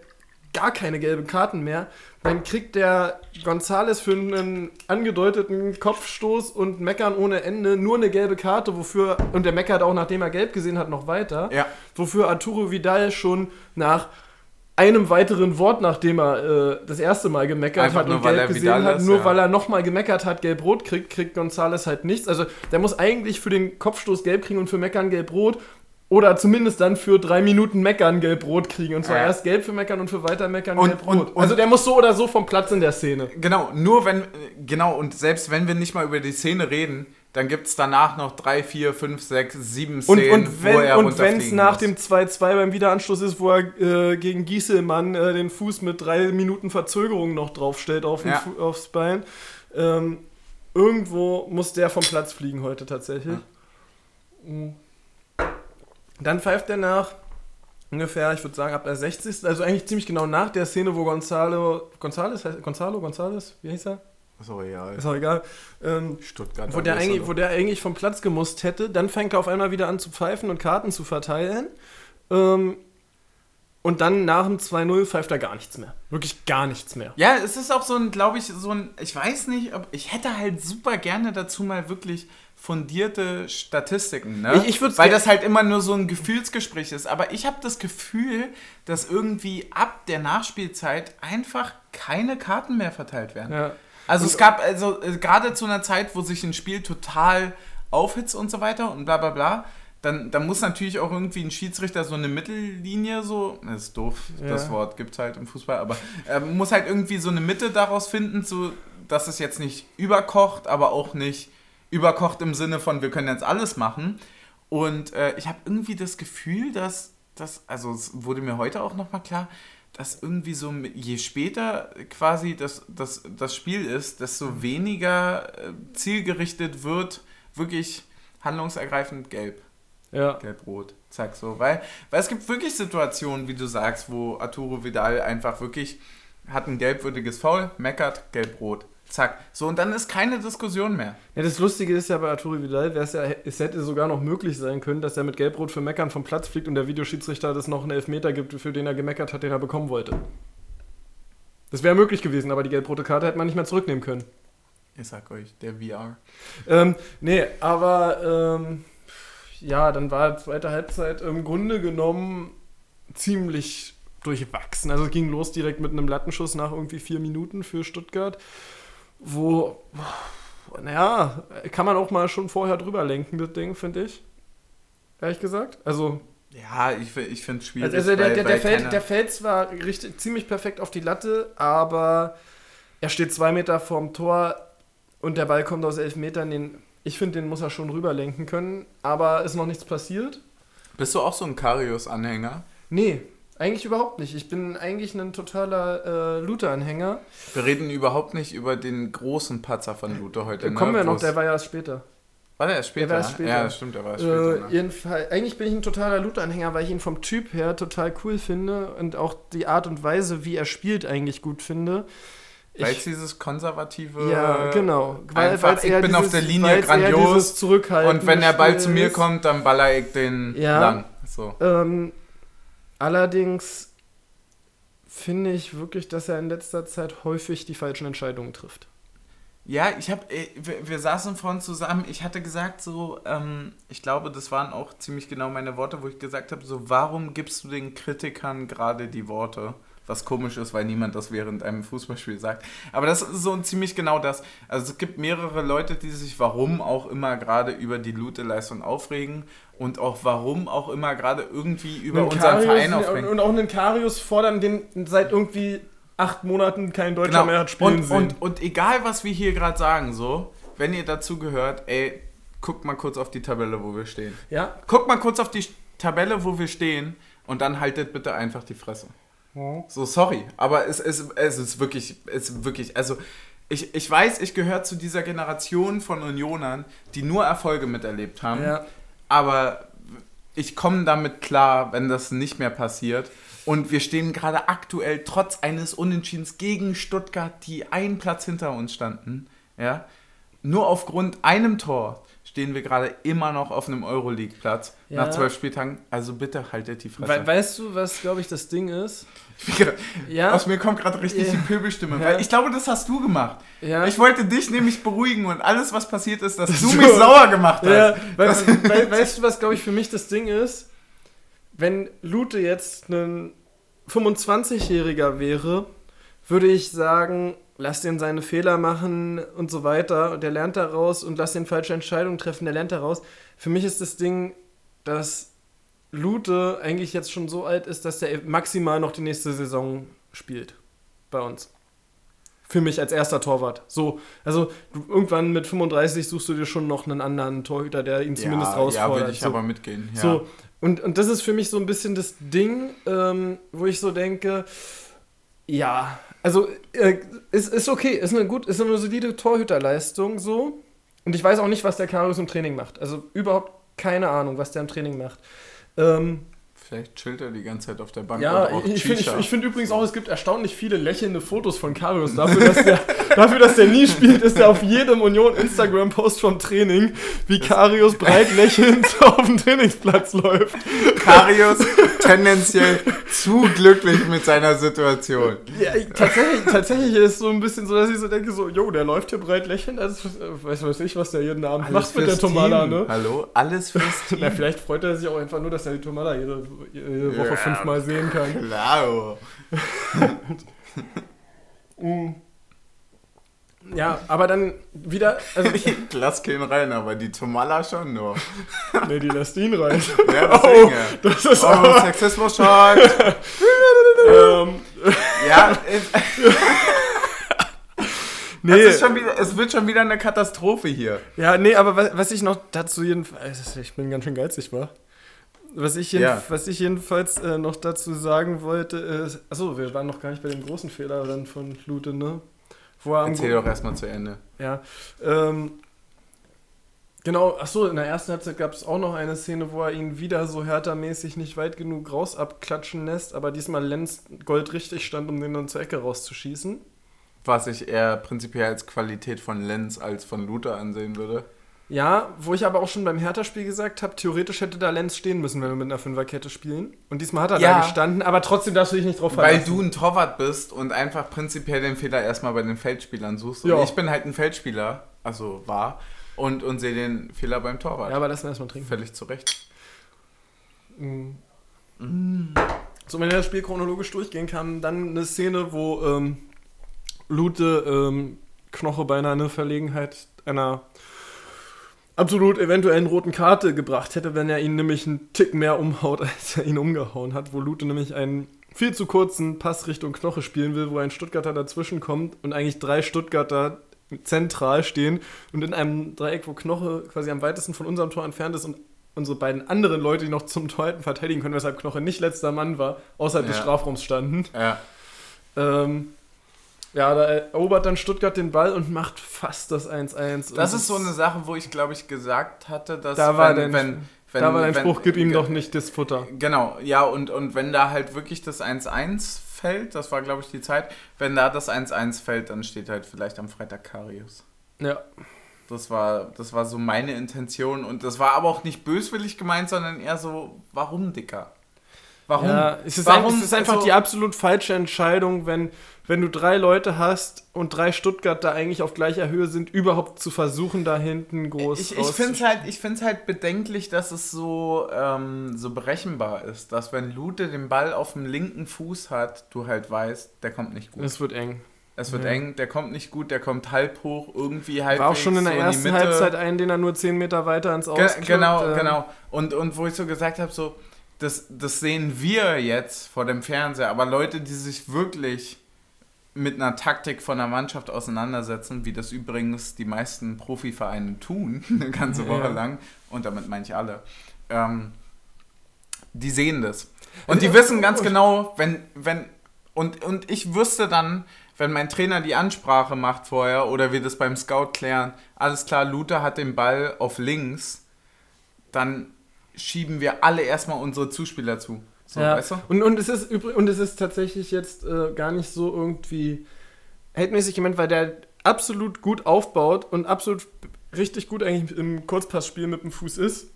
gar keine gelben Karten mehr. Dann kriegt der Gonzales für einen angedeuteten Kopfstoß und Meckern ohne Ende nur eine gelbe Karte, wofür, und der meckert auch, nachdem er gelb gesehen hat, noch weiter, Ja. wofür Arturo Vidal schon nach einem weiteren Wort, nachdem er äh, das erste Mal gemeckert Einfach hat nur, und weil gelb er gesehen Vidal hat, ist, nur ja. weil er nochmal gemeckert hat, gelb-rot kriegt, kriegt Gonzales halt nichts. Also der muss eigentlich für den Kopfstoß gelb kriegen und für Meckern gelb-rot. Oder zumindest dann für drei Minuten Meckern gelb-rot kriegen. Und zwar Ja. erst gelb für Meckern und für weiter Meckern Und- gelb-rot. und- und- Also der muss so oder so vom Platz in der Szene. Genau, nur wenn, genau, und selbst wenn wir nicht mal über die Szene reden, dann gibt es danach noch drei, vier, fünf, sechs, sieben Und, Szenen, und wenn und runterfliegen es nach muss. dem 2-2 beim Wiederanschluss ist, wo er äh, gegen Gieselmann äh, den Fuß mit drei Minuten Verzögerung noch draufstellt auf Ja. Aufs Bein, ähm, irgendwo muss der vom Platz fliegen heute tatsächlich. Mhm. Dann pfeift er nach ungefähr, ich würde sagen, ab der 60. Also eigentlich ziemlich genau nach der Szene, wo Gonzalo, Gonzales, heißt, Gonzalo, Gonzales, wie hieß er? So, ja, Ist auch egal. Ähm, Stuttgart. wo der, eigentlich, wo der eigentlich vom Platz gemusst hätte. Dann fängt er auf einmal wieder an zu pfeifen und Karten zu verteilen. Ähm, und dann nach dem 2-0 pfeift er gar nichts mehr. Wirklich gar nichts mehr. Ja, es ist auch so ein, glaube ich, so ein, ich weiß nicht, ob, ich hätte halt super gerne dazu mal wirklich fundierte Statistiken, ne? Ich- ich Weil das halt immer nur so ein Gefühlsgespräch ist. Aber ich habe das Gefühl, dass irgendwie ab der Nachspielzeit einfach keine Karten mehr verteilt werden. Ja. Also Und- es gab, also äh, gerade zu einer Zeit, wo sich ein Spiel total aufhitzt und so weiter und bla bla bla, dann, dann muss natürlich auch irgendwie ein Schiedsrichter so eine Mittellinie so, das ist doof, das Ja. Wort gibt es halt im Fußball, aber er muss halt irgendwie so eine Mitte daraus finden, so dass es jetzt nicht überkocht, aber auch nicht überkocht im Sinne von, wir können jetzt alles machen. Und äh, ich habe irgendwie das Gefühl, dass das, also es wurde mir heute auch nochmal klar, dass irgendwie so, je später quasi das, das, das Spiel ist, desto weniger äh, zielgerichtet wird, wirklich handlungsergreifend gelb. Ja. Gelb-Rot. Zack, so. Weil, weil es gibt wirklich Situationen, wie du sagst, wo Arturo Vidal einfach wirklich hat ein gelbwürdiges Foul, meckert, Gelb-Rot. Zack. So, und dann ist keine Diskussion mehr. ja. Das Lustige ist ja bei Arturo Vidal, ja, es hätte sogar noch möglich sein können, dass er mit Gelbrot für Meckern vom Platz fliegt und der Videoschiedsrichter das noch einen Elfmeter gibt, für den er gemeckert hat, den er bekommen wollte. Das wäre möglich gewesen, aber die gelb-rote Karte hätte man nicht mehr zurücknehmen können. Ich sag euch, der VR. Ähm, nee, aber ähm, ja, dann war zweite Halbzeit im Grunde genommen ziemlich durchwachsen. Also es ging los direkt mit einem Lattenschuss nach irgendwie vier Minuten für Stuttgart, wo, naja, kann man auch mal schon vorher drüber lenken, das Ding, finde ich. Ehrlich gesagt. Also, Ja, ich, ich finde es schwierig. also der, weil- der, weil der, fällt, der fällt zwar richtig, ziemlich perfekt auf die Latte, aber er steht zwei Meter vorm Tor und der Ball kommt aus elf Metern. Den, ich finde, den muss er schon rüberlenken können, aber ist noch nichts passiert. Bist du auch so ein Karius-Anhänger? Nee, eigentlich überhaupt nicht. Ich bin eigentlich ein totaler äh, Luther-Anhänger. Wir reden überhaupt nicht über den großen Patzer von Lute heute. Da ne? kommen wir noch, der war ja erst später. War der erst später? Der war erst später. Ja, das stimmt, der war erst später. Äh, ne? jedenfalls, eigentlich bin ich ein totaler Luther-Anhänger, weil ich ihn vom Typ her total cool finde und auch die Art und Weise, wie er spielt, eigentlich gut finde. Weil es dieses konservative. Ja, genau. einfach, weil's ich bin auf dieses- der Linie grandios. Und wenn der Ball Spiel zu mir kommt, dann baller ich den Ja. lang. So. Ähm, allerdings finde ich wirklich, dass er in letzter Zeit häufig die falschen Entscheidungen trifft. Ja, ich habe, wir, wir saßen vorhin zusammen. Ich hatte gesagt, so, ähm, ich glaube, das waren auch ziemlich genau meine Worte, wo ich gesagt habe, so, warum gibst du den Kritikern gerade die Worte? Was komisch ist, weil niemand das während einem Fußballspiel sagt. Aber das ist so ziemlich genau das. Also es gibt mehrere Leute, die sich warum auch immer gerade über die Lute-Leistung aufregen und auch warum auch immer gerade irgendwie über Einen unseren Karius- Verein aufregen. Und auch einen Karius fordern, den seit irgendwie acht Monaten kein Deutscher mehr hat spielen Genau. und, sehen. Und, und egal, was wir hier gerade sagen, so, wenn ihr dazu gehört, ey, guckt mal kurz auf die Tabelle, wo wir stehen. ja, Guckt mal kurz auf die Tabelle, wo wir stehen und dann haltet bitte einfach die Fresse. So, sorry, aber es, es, es ist wirklich, es ist wirklich, also ich, ich weiß, ich gehöre zu dieser Generation von Unionern, die nur Erfolge miterlebt haben, ja. Aber ich komme damit klar, wenn das nicht mehr passiert. Und wir stehen gerade aktuell trotz eines Unentschiedens gegen Stuttgart, die einen Platz hinter uns standen. Ja? Nur aufgrund einem Tor stehen wir gerade immer noch auf einem Euroleague-Platz Ja. nach zwölf Spieltagen. Also bitte haltet die Fresse. We weißt du, was, glaube ich, das Ding ist? Ja. Aus mir kommt gerade richtig Ja. die Pöbelstimme. Weil ich glaube, das hast du gemacht. Ich wollte dich nämlich beruhigen und alles, was passiert ist, dass du So. mich sauer gemacht hast. We we weißt du, was, glaube ich, für mich das Ding ist? Wenn Lute jetzt einen 25-Jähriger wäre, würde ich sagen, lass den seine Fehler machen und so weiter und der lernt daraus und lass den falsche Entscheidungen treffen, der lernt daraus. Für mich ist das Ding, dass Lute eigentlich jetzt schon so alt ist, dass der maximal noch die nächste Saison spielt bei uns. Für mich als erster Torwart. So, also du, irgendwann mit 35 suchst du dir schon noch einen anderen Torhüter, der ihn zumindest ja, rausfordert. Ja, würde ich so. aber mitgehen. Ja. So, und, und das ist für mich so ein bisschen das Ding, ähm, wo ich so denke, ja, also äh, ist, ist okay, ist eine gut, ist eine solide Torhüterleistung so. Und ich weiß auch nicht, was der Karius im Training macht. Also überhaupt keine Ahnung, was der im Training macht. Ähm, Vielleicht chillt er die ganze Zeit auf der Bank ja, ich finde ich, ich find übrigens auch, es gibt erstaunlich viele lächelnde Fotos von Karius. Dafür, dass der, dafür, dass der nie spielt, ist er auf jedem Union-Instagram-Post vom Training, wie Karius breit lächelnd auf dem Trainingsplatz läuft. Karius tendenziell zu glücklich mit seiner Situation. Ja, ich, tatsächlich, tatsächlich ist es so ein bisschen so, dass ich so denke, so, jo, der läuft hier breit lächelnd, also äh, weiß weiß ich, was der jeden Abend macht mit der Tomala, Team. ne? Hallo, alles fürs Team. Na, vielleicht freut er sich auch einfach nur, dass er die Tomala jede, jede Woche Ja, fünfmal sehen kann. Klar. Mm. Ja, aber dann wieder, also ich, Lass keinen rein, aber die Tomala schon nur. nee, die lässt ihn rein. Ja, deswegen. Oh, das ist Oh, aber, Sexismus-Schock. ähm, Ja, es, nee, schon wieder, es wird schon wieder eine Katastrophe hier. ja, nee, aber was, was ich noch dazu jedenfalls, ich bin ganz schön geizig, war. Was ich, Ja. was ich jedenfalls äh, noch dazu sagen wollte, ist, achso, wir waren noch gar nicht bei dem großen Fehler dann von Lute, ne? Wo er Erzähl doch erstmal zu Ende. Ja. Ähm, genau, achso, in der ersten Halbzeit gab es auch noch eine Szene, wo er ihn wieder so härtermäßig nicht weit genug raus abklatschen lässt, aber diesmal Lenz Gold richtig stand, um den dann zur Ecke rauszuschießen. Was ich eher prinzipiell als Qualität von Lenz als von Luther ansehen würde. Ja, wo ich aber auch schon beim Hertha-Spiel gesagt habe, theoretisch hätte da Lenz stehen müssen, wenn wir mit einer Fünferkette spielen. Und diesmal hat er Ja. da gestanden, aber trotzdem darfst du dich nicht drauf Weil verlassen. du ein Torwart bist und einfach prinzipiell den Fehler erstmal bei den Feldspielern suchst. Und Ja. ich bin halt ein Feldspieler, also war, und, und sehe den Fehler beim Torwart. Ja, aber lass mal erstmal trinken. Völlig zu Recht. Mhm. So, wenn wir das Spiel chronologisch durchgehen kann, dann eine Szene, wo ähm, Lute ähm, Knoche beinahe eine Verlegenheit einer absolut eventuellen roten Karte gebracht hätte, wenn er ihn nämlich einen Tick mehr umhaut, als er ihn umgehauen hat, wo Lute nämlich einen viel zu kurzen Pass Richtung Knoche spielen will, wo ein Stuttgarter dazwischen kommt und eigentlich drei Stuttgarter zentral stehen und in einem Dreieck, wo Knoche quasi am weitesten von unserem Tor entfernt ist und unsere beiden anderen Leute, die noch zum Tor hätten verteidigen können, weshalb Knoche nicht letzter Mann war, außerhalb des Ja. Strafraums standen. Ja. Ähm, ja, da erobert dann Stuttgart den Ball und macht fast das 1-1. Das ist so eine Sache, wo ich glaube ich gesagt hatte, dass Da war wenn, dein- wenn, wenn, da war dein Spruch, gib ihm doch nicht das Futter. Genau, ja, und, und wenn da halt wirklich das 1-1 fällt, das war glaube ich die Zeit, wenn da das 1-1 fällt, dann steht halt vielleicht am Freitag Karius. Ja. Das war, das war so meine Intention und das war aber auch nicht böswillig gemeint, sondern eher so, warum, Dicker? Warum? Ja, es ist, Warum? ein, es ist einfach Also- die absolut falsche Entscheidung, wenn, wenn du drei Leute hast und drei Stuttgarter eigentlich auf gleicher Höhe sind, überhaupt zu versuchen, da hinten groß Ich, ich rauszu- finde es halt, ich halt bedenklich, dass es so, ähm, so berechenbar ist, dass wenn Lute den Ball auf dem linken Fuß hat, du halt weißt, der kommt nicht gut. Es wird eng. Es wird Ja. eng, der kommt nicht gut, der kommt halb hoch, irgendwie halb War auch schon in der so ersten die Mitte. Halbzeit ein, den er nur 10 Meter weiter ins Aus Ge genau, ähm, genau. Und, und wo ich so gesagt habe, so, das, das sehen wir jetzt vor dem Fernseher, aber Leute, die sich wirklich mit einer Taktik von der Mannschaft auseinandersetzen, wie das übrigens die meisten Profivereine tun, eine ganze Woche Ja. lang, und damit meine ich alle, ähm, die sehen das. Und die wissen ganz genau, wenn, wenn, und, und ich wüsste dann, wenn mein Trainer die Ansprache macht vorher oder wir das beim Scout klären, alles klar, Luther hat den Ball auf links, dann schieben wir alle erstmal unsere Zuspieler zu. So, ja. weißt du? und, und, es ist und es ist tatsächlich jetzt äh, gar nicht so irgendwie heldmäßig gemeint, weil der absolut gut aufbaut und absolut richtig gut eigentlich im Kurzpassspiel mit dem Fuß ist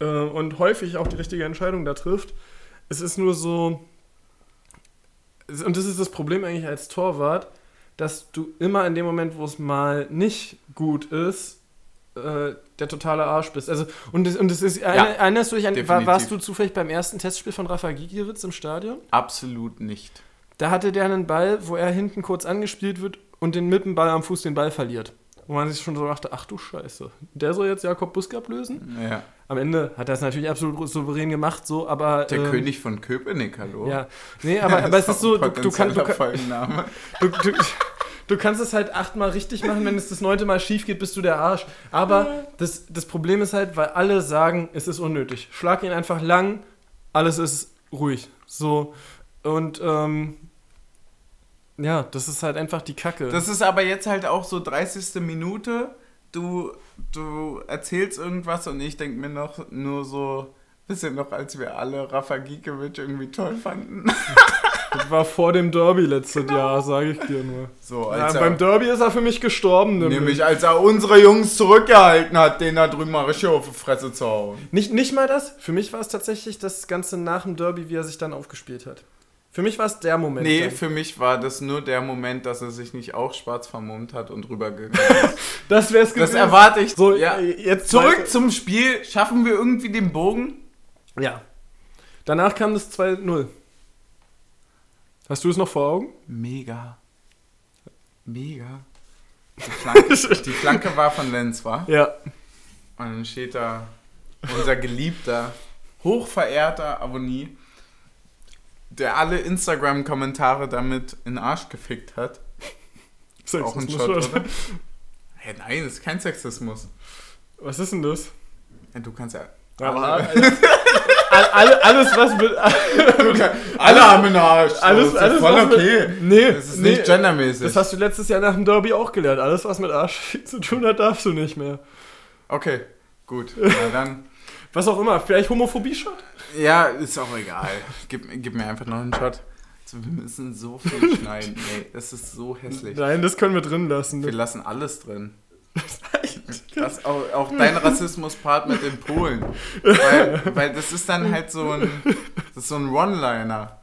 äh, und häufig auch die richtige Entscheidung da trifft. Es ist nur so, und das ist das Problem eigentlich als Torwart, dass du immer in dem Moment, wo es mal nicht gut ist, äh, der totale Arsch bist. Also, und es und das ist, Ja, erinnerst du dich an, war, definitiv. warst du zufällig beim ersten Testspiel von Rafa Gigiewicz im Stadion? Absolut nicht. Da hatte der einen Ball, wo er hinten kurz angespielt wird und den mit dem Ball am Fuß den Ball verliert. Wo man sich schon so dachte, ach du Scheiße. Der soll jetzt Jakob Busk ablösen? Ja. Am Ende hat er es natürlich absolut souverän gemacht, so, aber. Der ähm, König von Köpenick, hallo. Ja, nee, aber, aber es ist so, du, du, kann, du, du, du, du kannst es halt achtmal richtig machen, wenn es das neunte Mal schief geht, bist du der Arsch. Aber das, das Problem ist halt, weil alle sagen, es ist unnötig. Schlag ihn einfach lang, alles ist ruhig. So, und ähm, ja, das ist halt einfach die Kacke. Das ist aber jetzt halt auch so 30. Minute. Du, du erzählst irgendwas und ich denke mir noch nur so, bisschen noch, als wir alle Rafa Gikiewicz irgendwie toll fanden. Das war vor dem Derby letztes Jahr, sage ich dir nur. So, Ja, als beim er, Derby ist er für mich gestorben. Nämlich. nämlich als er unsere Jungs zurückgehalten hat, den da drüben mal richtig auf die Fresse zu hauen. Nicht, nicht mal das. Für mich war es tatsächlich das Ganze nach dem Derby, wie er sich dann aufgespielt hat. Für mich war es der Moment. Nee, dann. für mich war das nur der Moment, dass er sich nicht auch schwarz vermummt hat und rübergegangen ist. das wäre es Das erwarte ich. So, ja. jetzt Zurück weiter. zum Spiel. Schaffen wir irgendwie den Bogen? Ja. Danach kam das 2-0. Hast du es noch vor Augen? Mega. Mega. Die Flanke, die Flanke war von Lenz, war? Ja. Und dann steht da unser geliebter, hochverehrter Abonnie, der alle Instagram-Kommentare damit in den Arsch gefickt hat. Auch ein Shot, oder? Hä, nein, das ist kein Sexismus. Was ist denn das? Ja, du kannst ja. Aber all, all, alles, was mit. alle haben einen Arsch. Alles, alles, voll was okay. Mit, nee, Das ist nee, nicht gendermäßig. Das hast du letztes Jahr nach dem Derby auch gelernt. Alles, was mit Arsch zu tun hat, darfst du nicht mehr. Okay, gut. Na dann. Was auch immer. Vielleicht Homophobie-Shot? Ja, ist auch egal. Gib, gib mir einfach noch einen Shot. Also, wir müssen so viel schneiden. Ey, das ist so hässlich. Nein, das können wir drin lassen. Wir lassen alles drin. Das, auch, auch dein Rassismus-Part mit den Polen. Weil, weil das ist dann halt so ein, das ist so ein One-Liner.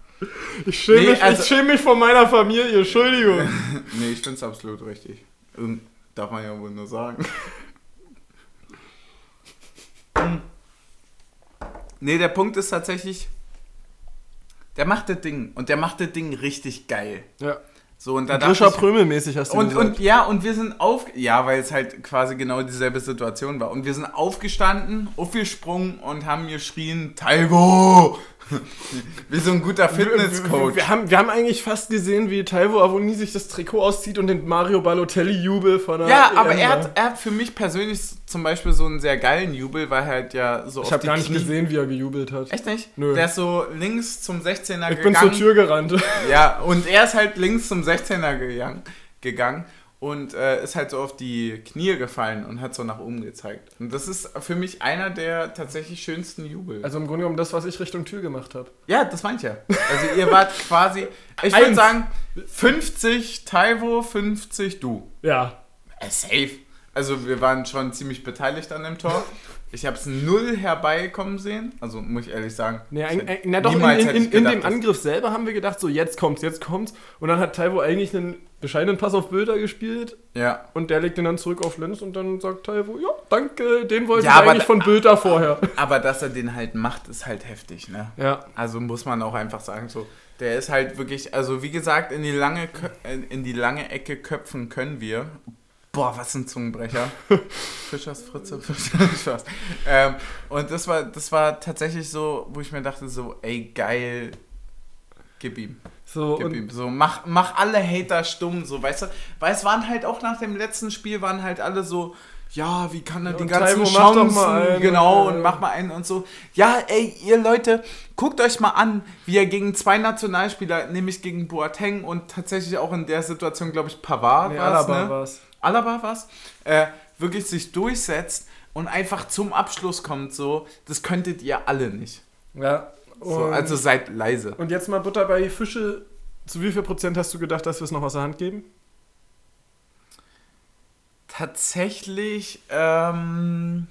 Ich schäme Nee, mich, also- ich schäme mich vor meiner Familie. Entschuldigung. Nee, ich finde es absolut richtig. Und darf man ja wohl nur sagen. Nee, der Punkt ist tatsächlich, der macht das Ding. Und der macht das Ding richtig geil. Ja. So, und da ich, Prömel-mäßig hast du Und, gesagt. und ja, und wir sind auf. Ja, weil es halt quasi genau dieselbe Situation war. Und wir sind aufgestanden, aufgesprungen und haben geschrien: Taiwo! Wie so ein guter wir, Fitnesscoach. wir, haben, wir haben eigentlich fast gesehen, wie Taiwo Avoni sich das Trikot auszieht und den Mario Balotelli-Jubel von der Ja, aber EM er war. hat, er hat für mich persönlich zum Beispiel so einen sehr geilen Jubel, weil er halt ja so Ich habe gar nicht Knie- gesehen, wie er gejubelt hat. Echt nicht? Nö. Der ist so links zum 16er Ich bin gegangen. zur Tür gerannt. Ja, und er ist halt links zum 16er gegangen, gegangen und äh, ist halt so auf die Knie gefallen und hat so nach oben gezeigt. Und das ist für mich einer der tatsächlich schönsten Jubel. Also im Grunde genommen das, was ich Richtung Tür gemacht habe. ja, das meint ja. Also ihr wart quasi, ich würde sagen, 50 Taiwo, 50 du. Ja. Äh, safe. Also wir waren schon ziemlich beteiligt an dem Tor. Ich habe es null herbeikommen sehen. Also muss ich ehrlich sagen. Nee, ein, ein, na doch, in, in, in, ich in gedacht, dem Angriff selber haben wir gedacht, so jetzt kommt's, jetzt kommt's. Und dann hat Taiwo eigentlich einen bescheidenen Pass auf Bilder gespielt Ja. und der legt den dann zurück auf Lenz und dann sagt Taiwo, ja, danke, den wollte Ja, ich eigentlich von Bilder vorher. Aber dass er den halt macht, ist halt heftig, ne? Ja. Also muss man auch einfach sagen, so, der ist halt wirklich, also wie gesagt, in die lange, in die lange Ecke köpfen können wir. Boah, was ein Zungenbrecher. Fischers Fritze, Fischers. Ähm, und das war, das war tatsächlich so, wo ich mir dachte, so, ey, geil, gib ihm. So, Gib und ihm. So, mach, mach alle Hater stumm, so, weißt du? Weil es waren halt auch nach dem letzten Spiel, waren halt alle so, ja, wie kann er Ja, die ganzen doch Chancen, genau, ja. und mach mal einen und so. Ja, ey, ihr Leute, guckt euch mal an, wie er gegen zwei Nationalspieler, nämlich gegen Boateng und tatsächlich auch in der Situation, glaube ich, Pavard nee, war es, Alaba ne? war's. Alaba was, äh, wirklich sich durchsetzt und einfach zum Abschluss kommt, so, das könntet ihr alle nicht. Ja. So, also seid leise. und jetzt mal Butter bei die Fische. Zu wie viel Prozent hast du gedacht, dass wir es noch aus der Hand geben? Tatsächlich, ähm,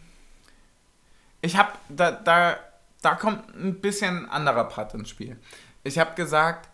ich habe, da, da, da kommt ein bisschen anderer Part ins Spiel. Ich habe gesagt,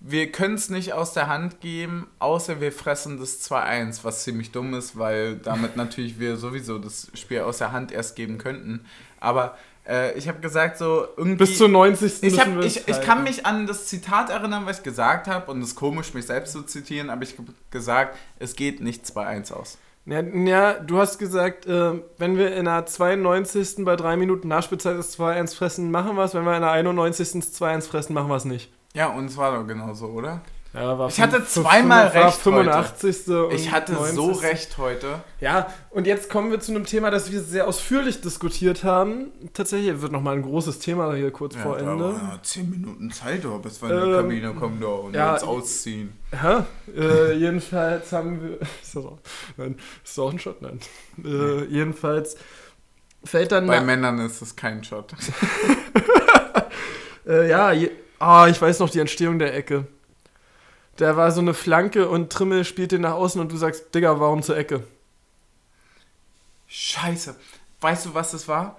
wir können es nicht aus der Hand geben, außer wir fressen das 2-1, was ziemlich dumm ist, weil damit natürlich wir sowieso das Spiel aus der Hand erst geben könnten. Aber äh, ich habe gesagt, so irgendwie. Bis zur 90. Ich, hab, ich, ich kann mich an das Zitat erinnern, was ich gesagt habe, und es ist komisch, mich selbst zu zitieren, aber ich habe gesagt, es geht nicht 2-1 aus. Ja, ja, du hast gesagt, äh, wenn wir in der 92. bei 3 Minuten Nachspielzeit das 2-1 fressen, machen wir es. Wenn wir in der 91. das 2-1 fressen, machen wir es nicht. Ja, und es war doch genauso, oder? Ja, war Ich hatte zweimal war recht 85. und Ich hatte so 90.. recht heute. Ja, und jetzt kommen wir zu einem Thema, das wir sehr ausführlich diskutiert haben. Tatsächlich wird nochmal ein großes Thema hier kurz vor Ende. 10 Minuten Zeit, oh, bis wir in Ähm, die Kabine kommen da und ja, uns ausziehen. Ja, äh, jedenfalls haben wir. Ist das auch, nein, ist das auch ein Shot? Nein. Äh, jedenfalls fällt dann. Bei na- Männern ist es kein Shot. Äh, ja, je, ah, ich weiß noch die Entstehung der Ecke. Da war so eine Flanke und Trimmel spielt den nach außen und du sagst, Digga, warum zur Ecke? Scheiße. Weißt du, was das war?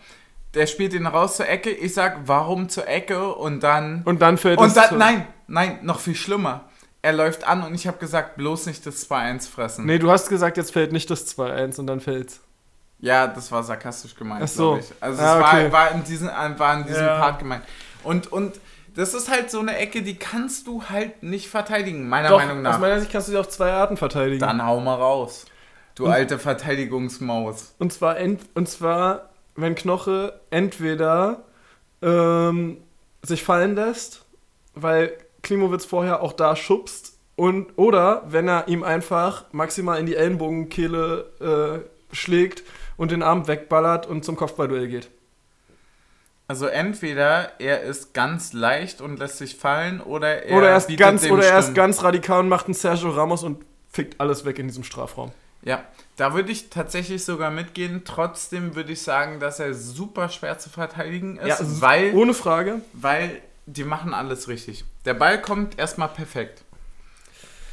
Der spielt ihn raus zur Ecke. Ich sag, warum zur Ecke? Und dann. Und dann fällt Und es dann, zu- nein, nein, noch viel schlimmer. Er läuft an und ich habe gesagt, bloß nicht das 2-1 fressen. Nee, du hast gesagt, jetzt fällt nicht das 2-1 und dann fällt's. Ja, das war sarkastisch gemeint, Ach so. glaube ich. Also Ah, es okay. war, war in diesem, äh, war in diesem Ja. Part gemeint. Und, und das ist halt so eine Ecke, die kannst du halt nicht verteidigen, meiner Doch, Meinung aus nach. meiner Sicht kannst du sie auf zwei Arten verteidigen. Dann hau mal raus. Du Und- alte Verteidigungsmaus. Und zwar, ent, und zwar, wenn Knoche entweder ähm, sich fallen lässt, weil Klimowitz vorher auch da schubst, und, oder wenn er ihm einfach maximal in die Ellenbogenkehle äh, schlägt und den Arm wegballert und zum Kopfballduell geht. Also entweder er ist ganz leicht und lässt sich fallen oder er oder er ist, ganz, oder er ist ganz radikal und macht einen Sergio Ramos und fickt alles weg in diesem Strafraum. Ja, da würde ich tatsächlich sogar mitgehen. Trotzdem würde ich sagen, dass er super schwer zu verteidigen ist, s- weil, ohne Frage. weil die machen alles richtig. Der Ball kommt erstmal perfekt.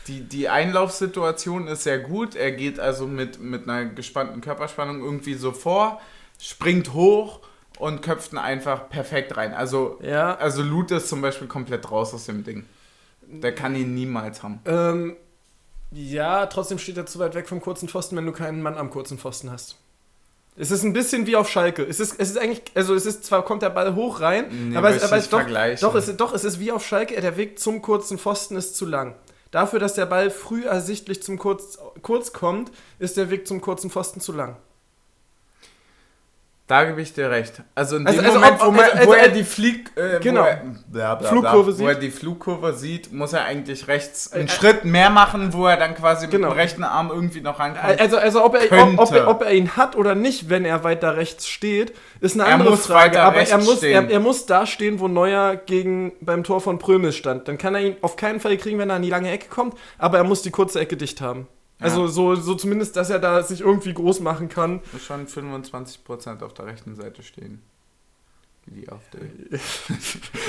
Die, die Einlaufsituation ist sehr gut. Er geht also mit, mit einer gespannten Körperspannung irgendwie so vor, springt hoch und köpft ihn einfach perfekt rein. Also, Ja. also Lute ist zum Beispiel komplett raus aus dem Ding. Der kann ihn niemals haben. Ähm, ja, trotzdem steht er zu weit weg vom kurzen Pfosten, wenn du keinen Mann am kurzen Pfosten hast. Es ist ein bisschen wie auf Schalke. Es ist, es ist eigentlich, also es ist zwar kommt der Ball hoch rein, Nee, aber, es, aber es, doch, doch, es, ist- doch, es ist wie auf Schalke, der Weg zum kurzen Pfosten ist zu lang. Dafür, dass der Ball früh ersichtlich zum kurz, kurz kommt, ist der Weg zum kurzen Pfosten zu lang. Da gebe ich dir recht. Also in Also- dem also Moment, ob- wo, man, also- wo also- er die Flieg, äh, Genau. wo er, bla, bla, Flugkurve bla, wo er sieht. die Flugkurve sieht, muss er eigentlich rechts einen Äh, äh, Schritt mehr machen, wo er dann quasi Genau. mit dem rechten Arm irgendwie noch rankommt. Also, also ob, er, ob, ob, er, ob er ihn hat oder nicht, wenn er weiter rechts steht, ist eine Er andere Frage. Aber er muss, er, er muss da stehen, wo Neuer gegen beim Tor von Prömel stand. Dann kann er ihn auf keinen Fall kriegen, wenn er an die lange Ecke kommt, aber er muss die kurze Ecke dicht haben. Also so, so zumindest, dass er da sich irgendwie groß machen kann. muss schon 25% auf der rechten Seite stehen. Wie die AfD.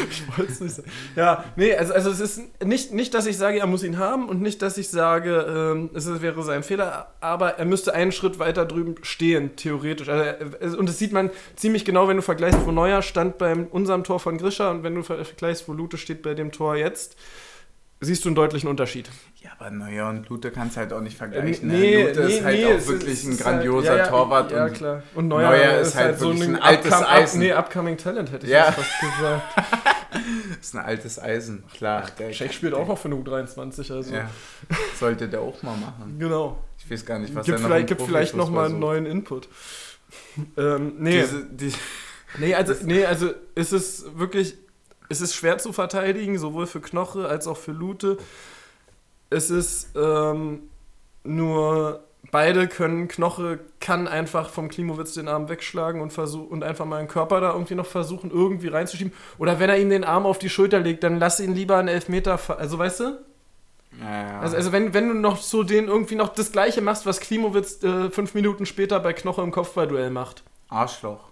Ich wollte es nicht sagen. Ja, nee, also, also es ist nicht, nicht, dass ich sage, er muss ihn haben und nicht, dass ich sage, ähm, es wäre sein Fehler, aber er müsste einen Schritt weiter drüben stehen, theoretisch. Also, und das sieht man ziemlich genau, wenn du vergleichst, wo Neuer stand bei unserem Tor von Grisha und wenn du ver- vergleichst, wo Lute steht bei dem Tor jetzt, siehst du einen deutlichen Unterschied. Ja, aber Neuer und Lute kannst halt auch nicht vergleichen. ne? nee, Lute ist nee, halt nee, auch es wirklich ist- ein es ist grandioser halt, ja, ja, Torwart. Ja, und klar. Und Neuer, Neuer ist, halt, so ein altes upcom- Eisen. nee, upcoming Talent, hätte ich Ja. fast gesagt. ist ein altes Eisen, klar. Shake spielt auch noch für eine U23, also. Ja, sollte der auch mal machen. Genau. Ich weiß gar nicht, was gibt er noch vielleicht, gibt vielleicht noch mal einen neuen Input. ähm, nee. Diese, die, nee, also, nee, also es ist wirklich, es ist schwer zu verteidigen, sowohl für Knoche als auch für Lute. Es ist ähm, nur, beide können, Knoche kann einfach vom Klimowitz den Arm wegschlagen und, versuch, und einfach mal den Körper da irgendwie noch versuchen, irgendwie reinzuschieben. Oder wenn er ihm den Arm auf die Schulter legt, dann lass ihn lieber einen Elfmeter, also weißt du? ja, ja. Also, also wenn, wenn du noch so den irgendwie noch das gleiche machst, was Klimowitz äh, fünf Minuten später bei Knoche im Kopfballduell macht. Arschloch.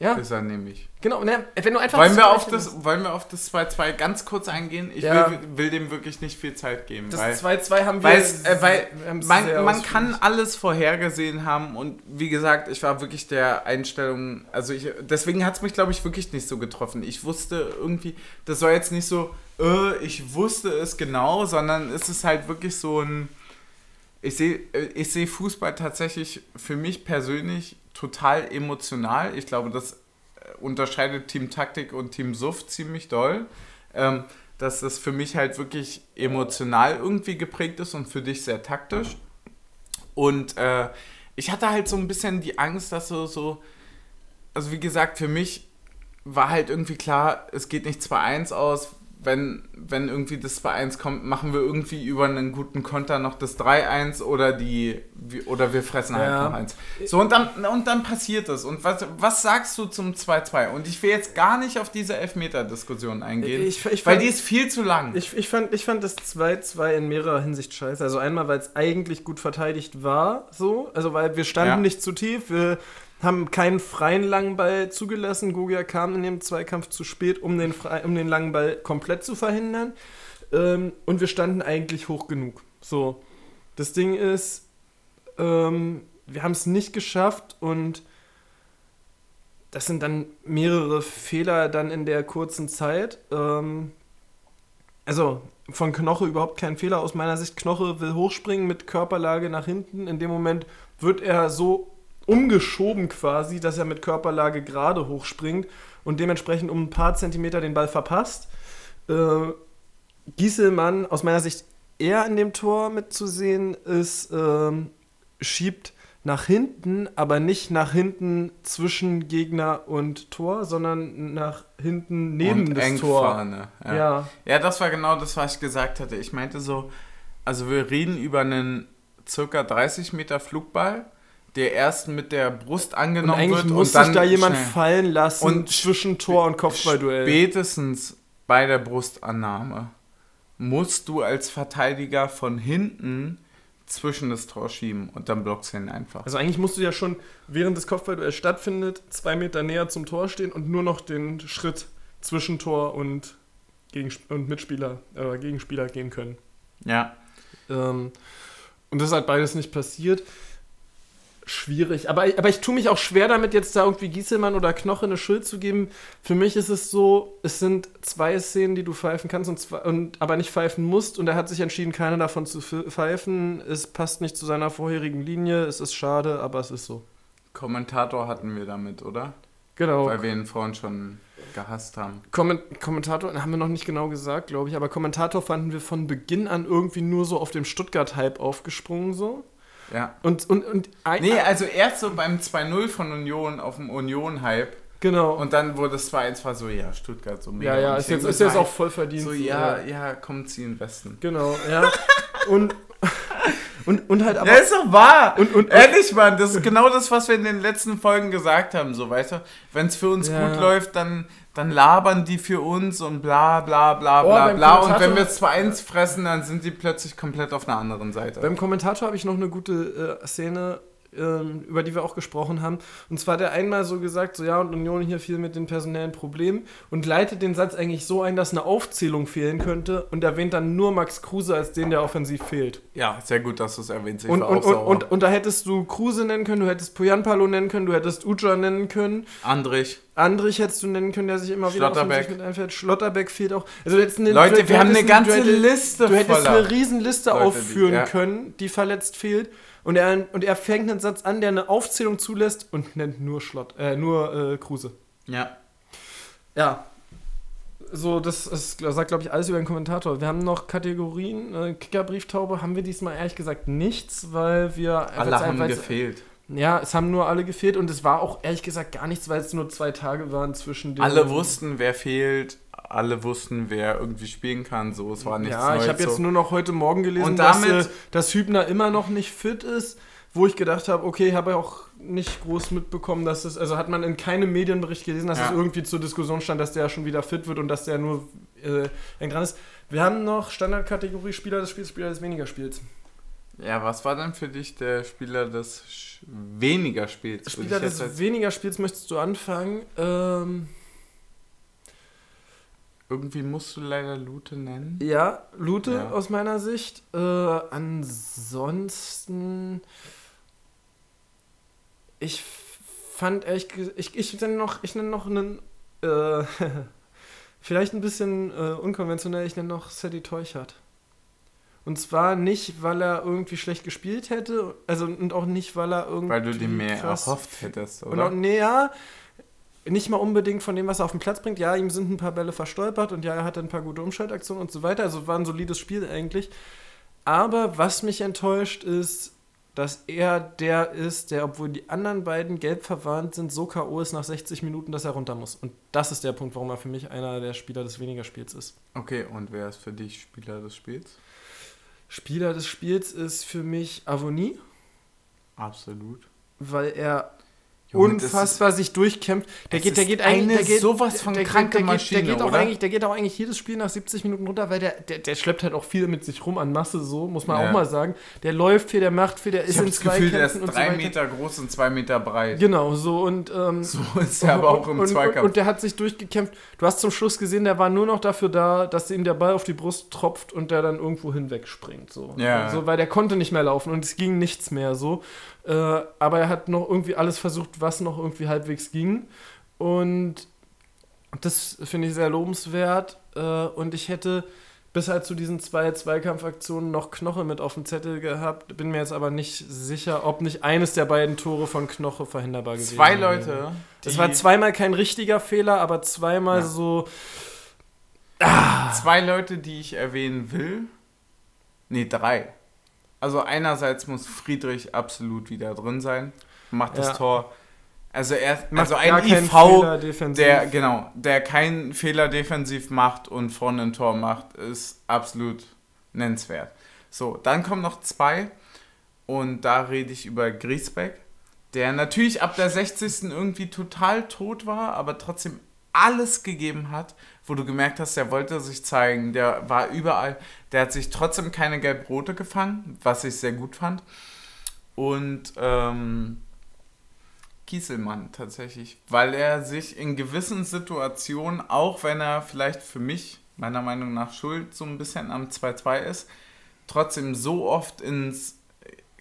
Ja. Ist er nämlich. Genau, ne, wenn du einfach Wollen wir, auf das, wollen wir auf das 2-2 ganz kurz eingehen? Ich Ja. will, will dem wirklich nicht viel Zeit geben. Das 2-2 haben wir. äh, weil man, man kann alles vorhergesehen haben und wie gesagt, ich war wirklich der Einstellung, also ich, deswegen hat es mich, glaube ich, wirklich nicht so getroffen. Ich wusste irgendwie, das war jetzt nicht so, äh, ich wusste es genau, sondern es ist halt wirklich so ein, ich sehe ich sehe Fußball tatsächlich für mich persönlich total emotional. Ich glaube, das äh, unterscheidet Team Taktik und Team Suff ziemlich doll. Ähm, dass das für mich halt wirklich emotional irgendwie geprägt ist und für dich sehr taktisch. Und äh, ich hatte halt so ein bisschen die Angst, dass so, so, also wie gesagt, für mich war halt irgendwie klar, es geht nicht 2-1 aus. Wenn, wenn irgendwie das 2-1 kommt, machen wir irgendwie über einen guten Konter noch das 3-1 oder die oder wir fressen halt Ja. noch eins. So, und dann, und dann passiert es. Und was, was sagst du zum 2-2? Und ich will jetzt gar nicht auf diese Elfmeter-Diskussion eingehen, Ich- ich weil fand- die ist viel zu lang. Ich, ich, fand, ich fand das 2-2 in mehrerer Hinsicht scheiße. Also einmal, weil es eigentlich gut verteidigt war, so. Also weil wir standen Ja. nicht zu tief, wir haben keinen freien langen Ball zugelassen. Gogia kam in dem Zweikampf zu spät, um den, frei, um den langen Ball komplett zu verhindern. Ähm, und wir standen eigentlich hoch genug. So. Das Ding ist, ähm, wir haben es nicht geschafft und das sind dann mehrere Fehler dann in der kurzen Zeit. Ähm, also von Knoche überhaupt kein Fehler aus meiner Sicht. Knoche will hochspringen mit Körperlage nach hinten. In dem Moment wird er so umgeschoben quasi, dass er mit Körperlage gerade hochspringt und dementsprechend um ein paar Zentimeter den Ball verpasst. Äh, Gieselmann aus meiner Sicht eher in dem Tor mitzusehen ist, ähm, schiebt nach hinten, aber nicht nach hinten zwischen Gegner und Tor, sondern nach hinten neben und das eng Tor. vorne. Ja. Ja. ja, das war genau das, was ich gesagt hatte. Ich meinte so, also wir reden über einen circa 30 Meter Flugball, der erst mit der Brust Und angenommen eigentlich wird muss und dann sich da jemand schnell. fallen lassen Und zwischen Tor und Kopfballduell. Spätestens bei der Brustannahme musst du als Verteidiger von hinten zwischen das Tor schieben und dann blockst du ihn einfach. Also eigentlich musst du ja schon, während das Kopfballduell stattfindet, zwei Meter näher zum Tor stehen und nur noch den Schritt zwischen Tor und, Gegen und Mitspieler oder Gegenspieler gehen können. Ja. Ähm, und das ist halt beides nicht passiert. Schwierig. Aber, aber ich tue mich auch schwer damit, jetzt da irgendwie Gieselmann oder Knoche eine Schuld zu geben. Für mich ist es so, es sind zwei Szenen, die du pfeifen kannst und, zwei, und aber nicht pfeifen musst. Und er hat sich entschieden, keine davon zu pfeifen. Es passt nicht zu seiner vorherigen Linie. Es ist schade, aber es ist so. Kommentator hatten wir damit, oder? Genau. Weil wir ihn vorhin schon gehasst haben. Komment Kommentator haben wir noch nicht genau gesagt, glaube ich, aber Kommentator fanden wir von Beginn an irgendwie nur so auf dem Stuttgart-Hype aufgesprungen so. Ja. Und, und, und ein- Nee, also erst so beim 2-0 von Union auf dem Union-Hype genau. und dann wurde es 2-1 war so, ja, Stuttgart so mega. ja, ja, ist jetzt, ist jetzt auch voll verdient. So, ja, ja, kommt sie in den Westen. Genau, ja. Und, und, und halt aber. ja, ist doch wahr. Und- und- Ehrlich, Mann, das ist genau das, was wir in den letzten Folgen gesagt haben, so, weißt du? Wenn es für uns Ja. gut läuft, dann, dann labern die für uns und bla bla bla Oh, bla bla. Und wenn wir 2-1 fressen, dann sind die plötzlich komplett auf einer anderen Seite. Beim Kommentator habe ich noch eine gute äh, Szene, über die wir auch gesprochen haben. Und zwar hat er einmal so gesagt, so ja, und Union hier viel mit den personellen Problemen und leitet den Satz eigentlich so ein, dass eine Aufzählung fehlen könnte und erwähnt dann nur Max Kruse als den, der offensiv fehlt. ja, sehr gut, dass du es erwähnst. Ich Und, und, und, und, und da hättest du Kruse nennen können, du hättest Poyanpalo nennen können, du hättest Uja nennen können, Andrich. Andrich hättest du nennen können, der sich immer wieder Schlotterbeck. offensiv mit einfällt. Schlotterbeck fehlt auch. Also du hättest eine, Leute, du, du wir haben hättest eine ganze du hättest- Liste Du hättest voller eine Riesenliste Leute, die- aufführen ja. können, die verletzt fehlt. Und er, und er fängt einen Satz an, der eine Aufzählung zulässt und nennt nur Schlott, äh, nur äh, Kruse. Ja. Ja. So, das, ist, sagt, glaube ich, alles über den Kommentator. Wir haben noch Kategorien. Äh, Kickerbrieftaube haben wir diesmal ehrlich gesagt nichts, weil wir. Alle haben gefehlt. Ja, es haben nur alle gefehlt und es war auch ehrlich gesagt gar nichts, weil es nur zwei Tage waren zwischen den. Alle wussten, wer fehlt. Alle wussten, wer irgendwie spielen kann. So, es war nichts Ja, Neues. ich habe jetzt so. nur noch heute Morgen gelesen, dass, äh, dass Hübner immer noch nicht fit ist, wo ich gedacht habe, okay, habe auch nicht groß mitbekommen, dass es, also hat man in keinem Medienbericht gelesen, dass Ja. es irgendwie zur Diskussion stand, dass der schon wieder fit wird und dass der nur äh, eng dran ist. Wir haben noch Standardkategorie Spieler des Spiels, Spieler des weniger Spiels. Ja, was war dann für dich der Spieler des Sch weniger Spiels? Spieler des weniger Spiels möchtest du anfangen? Ähm, irgendwie musst du leider Lute nennen. Ja, Lute ja. aus meiner Sicht. Äh, ansonsten. Ich fand ehrlich ich, ich nenne noch, ich nenne noch einen. Äh, vielleicht ein bisschen äh, unkonventionell, ich nenne noch Sadie Teuchert. Und zwar nicht, weil er irgendwie schlecht gespielt hätte, also und auch nicht, weil er irgendwie. Weil du dir mehr erhofft hättest, oder? Und auch, nee, ja, nicht mal unbedingt von dem, was er auf den Platz bringt. Ja, ihm sind ein paar Bälle verstolpert und ja, er hatte ein paar gute Umschaltaktionen und so weiter. Also war ein solides Spiel eigentlich. Aber was mich enttäuscht ist, dass er der ist, der, obwohl die anderen beiden gelb verwarnt sind, so K.O. ist nach 60 Minuten, dass er runter muss. Und das ist der Punkt, warum er für mich einer der Spieler des weniger Spiels ist. Okay, und wer ist für dich Spieler des Spiels? Spieler des Spiels ist für mich Avonie. Absolut. Weil er Junge, unfassbar sich durchkämpft. Der geht, der geht eigentlich, der geht, sowas von der, kranke Maschine, der geht, auch eigentlich, der geht auch eigentlich jedes Spiel nach 70 Minuten runter, weil der, der, der schleppt halt auch viel mit sich rum an Masse, so muss man ja. auch mal sagen. Der läuft viel, der macht viel, der ist ich in das zwei Gefühl, der ist drei so Meter groß und zwei Meter breit. Genau, so und ähm, so ist er aber auch im und, Zweikampf. Und, und, der hat sich durchgekämpft. Du hast zum Schluss gesehen, der war nur noch dafür da, dass ihm der Ball auf die Brust tropft und der dann irgendwo hinwegspringt, so. Ja. So, weil der konnte nicht mehr laufen und es ging nichts mehr, so. Äh, aber er hat noch irgendwie alles versucht, was noch irgendwie halbwegs ging. Und das finde ich sehr lobenswert. Äh, und ich hätte bis halt zu diesen zwei Zweikampfaktionen noch Knoche mit auf dem Zettel gehabt. Bin mir jetzt aber nicht sicher, ob nicht eines der beiden Tore von Knoche verhinderbar gewesen wäre. Zwei Leute. Das war zweimal kein richtiger Fehler, aber zweimal ja. so. Ah. Zwei Leute, die ich erwähnen will. Nee, drei. Also einerseits muss Friedrich absolut wieder drin sein, macht das ja. Tor. Also er macht also ein IV, der genau, der keinen Fehler defensiv macht und vorne ein Tor macht, ist absolut nennenswert. So, dann kommen noch zwei und da rede ich über Griesbeck, der natürlich ab der 60. irgendwie total tot war, aber trotzdem alles gegeben hat, wo du gemerkt hast, der wollte sich zeigen, der war überall, der hat sich trotzdem keine gelb-rote gefangen, was ich sehr gut fand. Und ähm, Kieselmann tatsächlich, weil er sich in gewissen Situationen, auch wenn er vielleicht für mich, meiner Meinung nach, schuld so ein bisschen am 2-2 ist, trotzdem so oft ins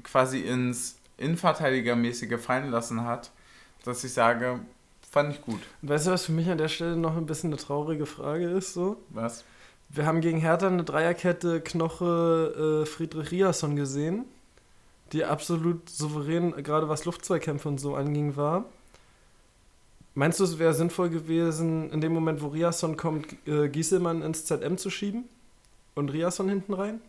quasi ins Innenverteidigermäßige fallen lassen hat, dass ich sage, Fand ich gut. Und weißt du, was für mich an der Stelle noch ein bisschen eine traurige Frage ist? So? Was? Wir haben gegen Hertha eine Dreierkette Knoche äh, Friedrich Riasson gesehen, die absolut souverän, gerade was Luftzweikämpfe und so anging, war. Meinst du, es wäre sinnvoll gewesen, in dem Moment, wo Riasson kommt, äh, Gieselmann ins ZM zu schieben und Riasson hinten rein?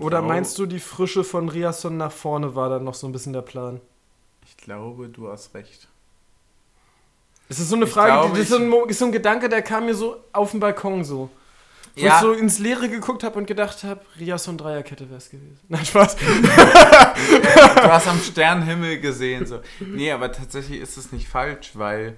Oder meinst du, die Frische von Riasson nach vorne war dann noch so ein bisschen der Plan? Ich glaube, du hast recht. Es ist so eine Frage, glaube, das ist so, ein, ist so ein Gedanke, der kam mir so auf dem Balkon so. Wo ja. ich so ins Leere geguckt habe und gedacht habe, Riasson Dreierkette wäre es gewesen. Nein, Spaß. du hast am Sternenhimmel gesehen. So. Nee, aber tatsächlich ist es nicht falsch, weil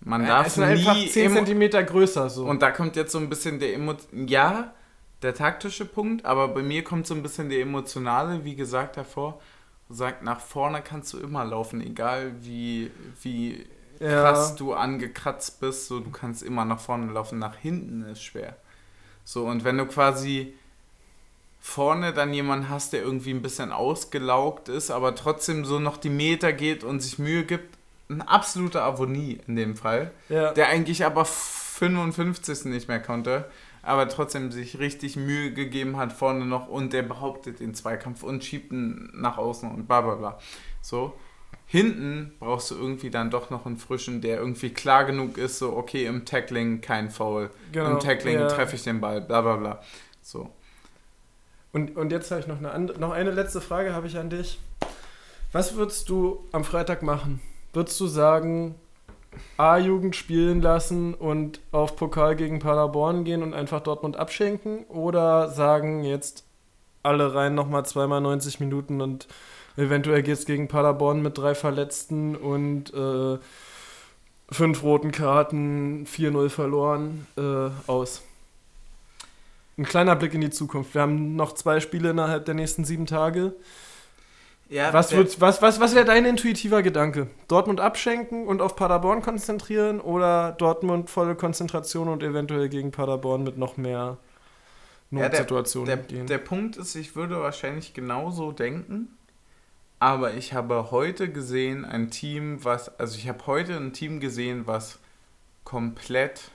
man ja, darf es ist einfach 10 cm größer so. Und da kommt jetzt so ein bisschen der Emo ja, der taktische Punkt, aber bei mir kommt so ein bisschen der emotionale, wie gesagt, hervor sagt, nach vorne kannst du immer laufen, egal wie, wie ja. krass du angekratzt bist, so du kannst immer nach vorne laufen, nach hinten ist schwer. So, und wenn du quasi vorne dann jemanden hast, der irgendwie ein bisschen ausgelaugt ist, aber trotzdem so noch die Meter geht und sich Mühe gibt, ein absoluter Avonie in dem Fall, ja. der eigentlich aber 55. nicht mehr konnte, aber trotzdem sich richtig Mühe gegeben hat vorne noch und der behauptet den Zweikampf und schiebt ihn nach außen und bla bla bla. So. Hinten brauchst du irgendwie dann doch noch einen frischen, der irgendwie klar genug ist, so, okay, im Tackling kein Foul. Genau, Im Tackling ja. treffe ich den Ball, bla bla bla. So. Und, und jetzt habe ich noch eine, andere, noch eine letzte Frage habe ich an dich. Was würdest du am Freitag machen? Würdest du sagen, A-Jugend spielen lassen und auf Pokal gegen Paderborn gehen und einfach Dortmund abschenken? Oder sagen jetzt alle rein nochmal zweimal 90 Minuten und eventuell geht es gegen Paderborn mit drei Verletzten und äh, fünf roten Karten, 4-0 verloren äh, aus? ein kleiner Blick in die Zukunft. Wir haben noch zwei Spiele innerhalb der nächsten sieben Tage. Ja, Was, wird- was, was, was wäre dein intuitiver Gedanke? Dortmund abschenken und auf Paderborn konzentrieren oder Dortmund volle Konzentration und eventuell gegen Paderborn mit noch mehr Ja, der- Notsituationen Der, der Punkt ist, ich würde wahrscheinlich genauso denken, aber ich habe heute gesehen ein Team, was, also ich habe heute ein Team gesehen, was komplett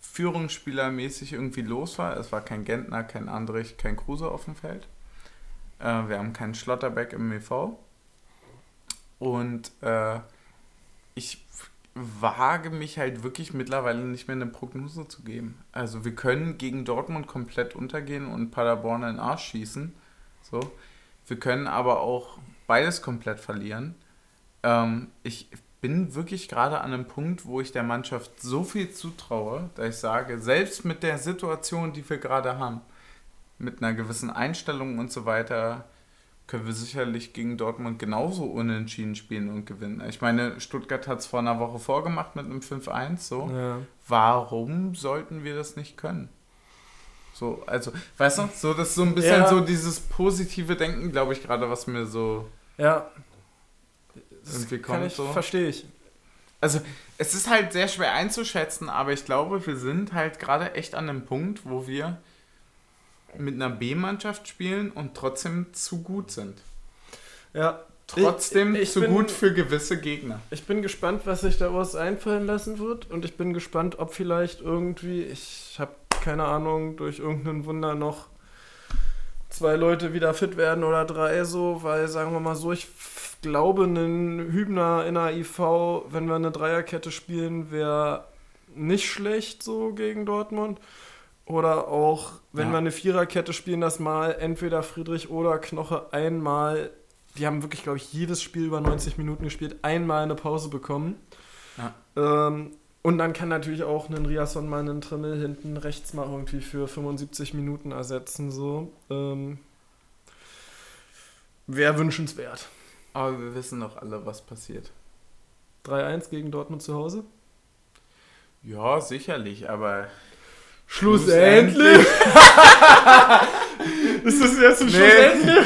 Führungsspielermäßig irgendwie los war. Es war kein Gentner, kein Andrich, kein Kruse auf dem Feld. Äh, wir haben keinen Schlotterbeck im MV. Und äh, ich wage mich halt wirklich mittlerweile nicht mehr eine Prognose zu geben. Also wir können gegen Dortmund komplett untergehen und Paderborn in den Arsch schießen. So. Wir können aber auch beides komplett verlieren. Ähm, ich bin wirklich gerade an einem Punkt, wo ich der Mannschaft so viel zutraue, dass ich sage, selbst mit der Situation, die wir gerade haben, mit einer gewissen Einstellung und so weiter, können wir sicherlich gegen Dortmund genauso unentschieden spielen und gewinnen. Ich meine, Stuttgart hat es vor einer Woche vorgemacht mit einem 5-1, so. ja. Warum sollten wir das nicht können? So, also, weißt du, so das ist so ein bisschen Ja. so dieses positive Denken, glaube ich, gerade, was mir so ja. Das irgendwie kann kommt. ich, so. verstehe ich. Also, es ist halt sehr schwer einzuschätzen, aber ich glaube, wir sind halt gerade echt an einem Punkt, wo wir mit einer B-Mannschaft spielen und trotzdem zu gut sind. Ja. Trotzdem Ich- ich zu bin- gut für gewisse Gegner. Ich bin gespannt, was sich daraus einfallen lassen wird. Und ich bin gespannt, ob vielleicht irgendwie, ich habe keine Ahnung, durch irgendein Wunder noch zwei Leute wieder fit werden oder drei so, weil sagen wir mal so, ich glaube, ein Hübner in der IV, wenn wir eine Dreierkette spielen, wäre nicht schlecht so gegen Dortmund. Oder auch, wenn Ja. wir eine Viererkette spielen, das mal entweder Friedrich oder Knoche einmal, die haben wirklich, glaube ich, jedes Spiel über 90 Minuten gespielt, einmal eine Pause bekommen. Ja. Ähm, und dann kann natürlich auch ein Riasson mal einen Trimmel hinten rechts mal irgendwie für 75 Minuten ersetzen. So. Ähm, Wäre wünschenswert. Aber wir wissen doch alle, was passiert. 3-1 gegen Dortmund zu Hause. Ja, sicherlich, aber Schlussendlich! Ist das jetzt ein Nee.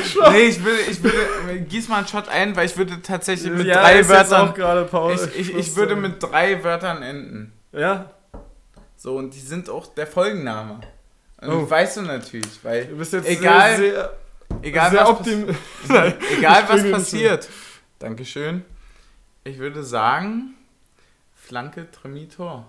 Schlussendlich? nee, ich würde, ich würde, gieß mal einen Shot ein, weil ich würde tatsächlich mit ja, drei Wörtern, auch gerade Pause. ich, ich, ich würde mit drei Wörtern enden. Ja, So, und die sind auch der Folgenname. Und Oh. weißt du natürlich, weil du bist jetzt Egal, sehr, sehr, egal, sehr was, pass- egal was passiert. Dankeschön. Ich würde sagen, Flanke, Tremi, Tor.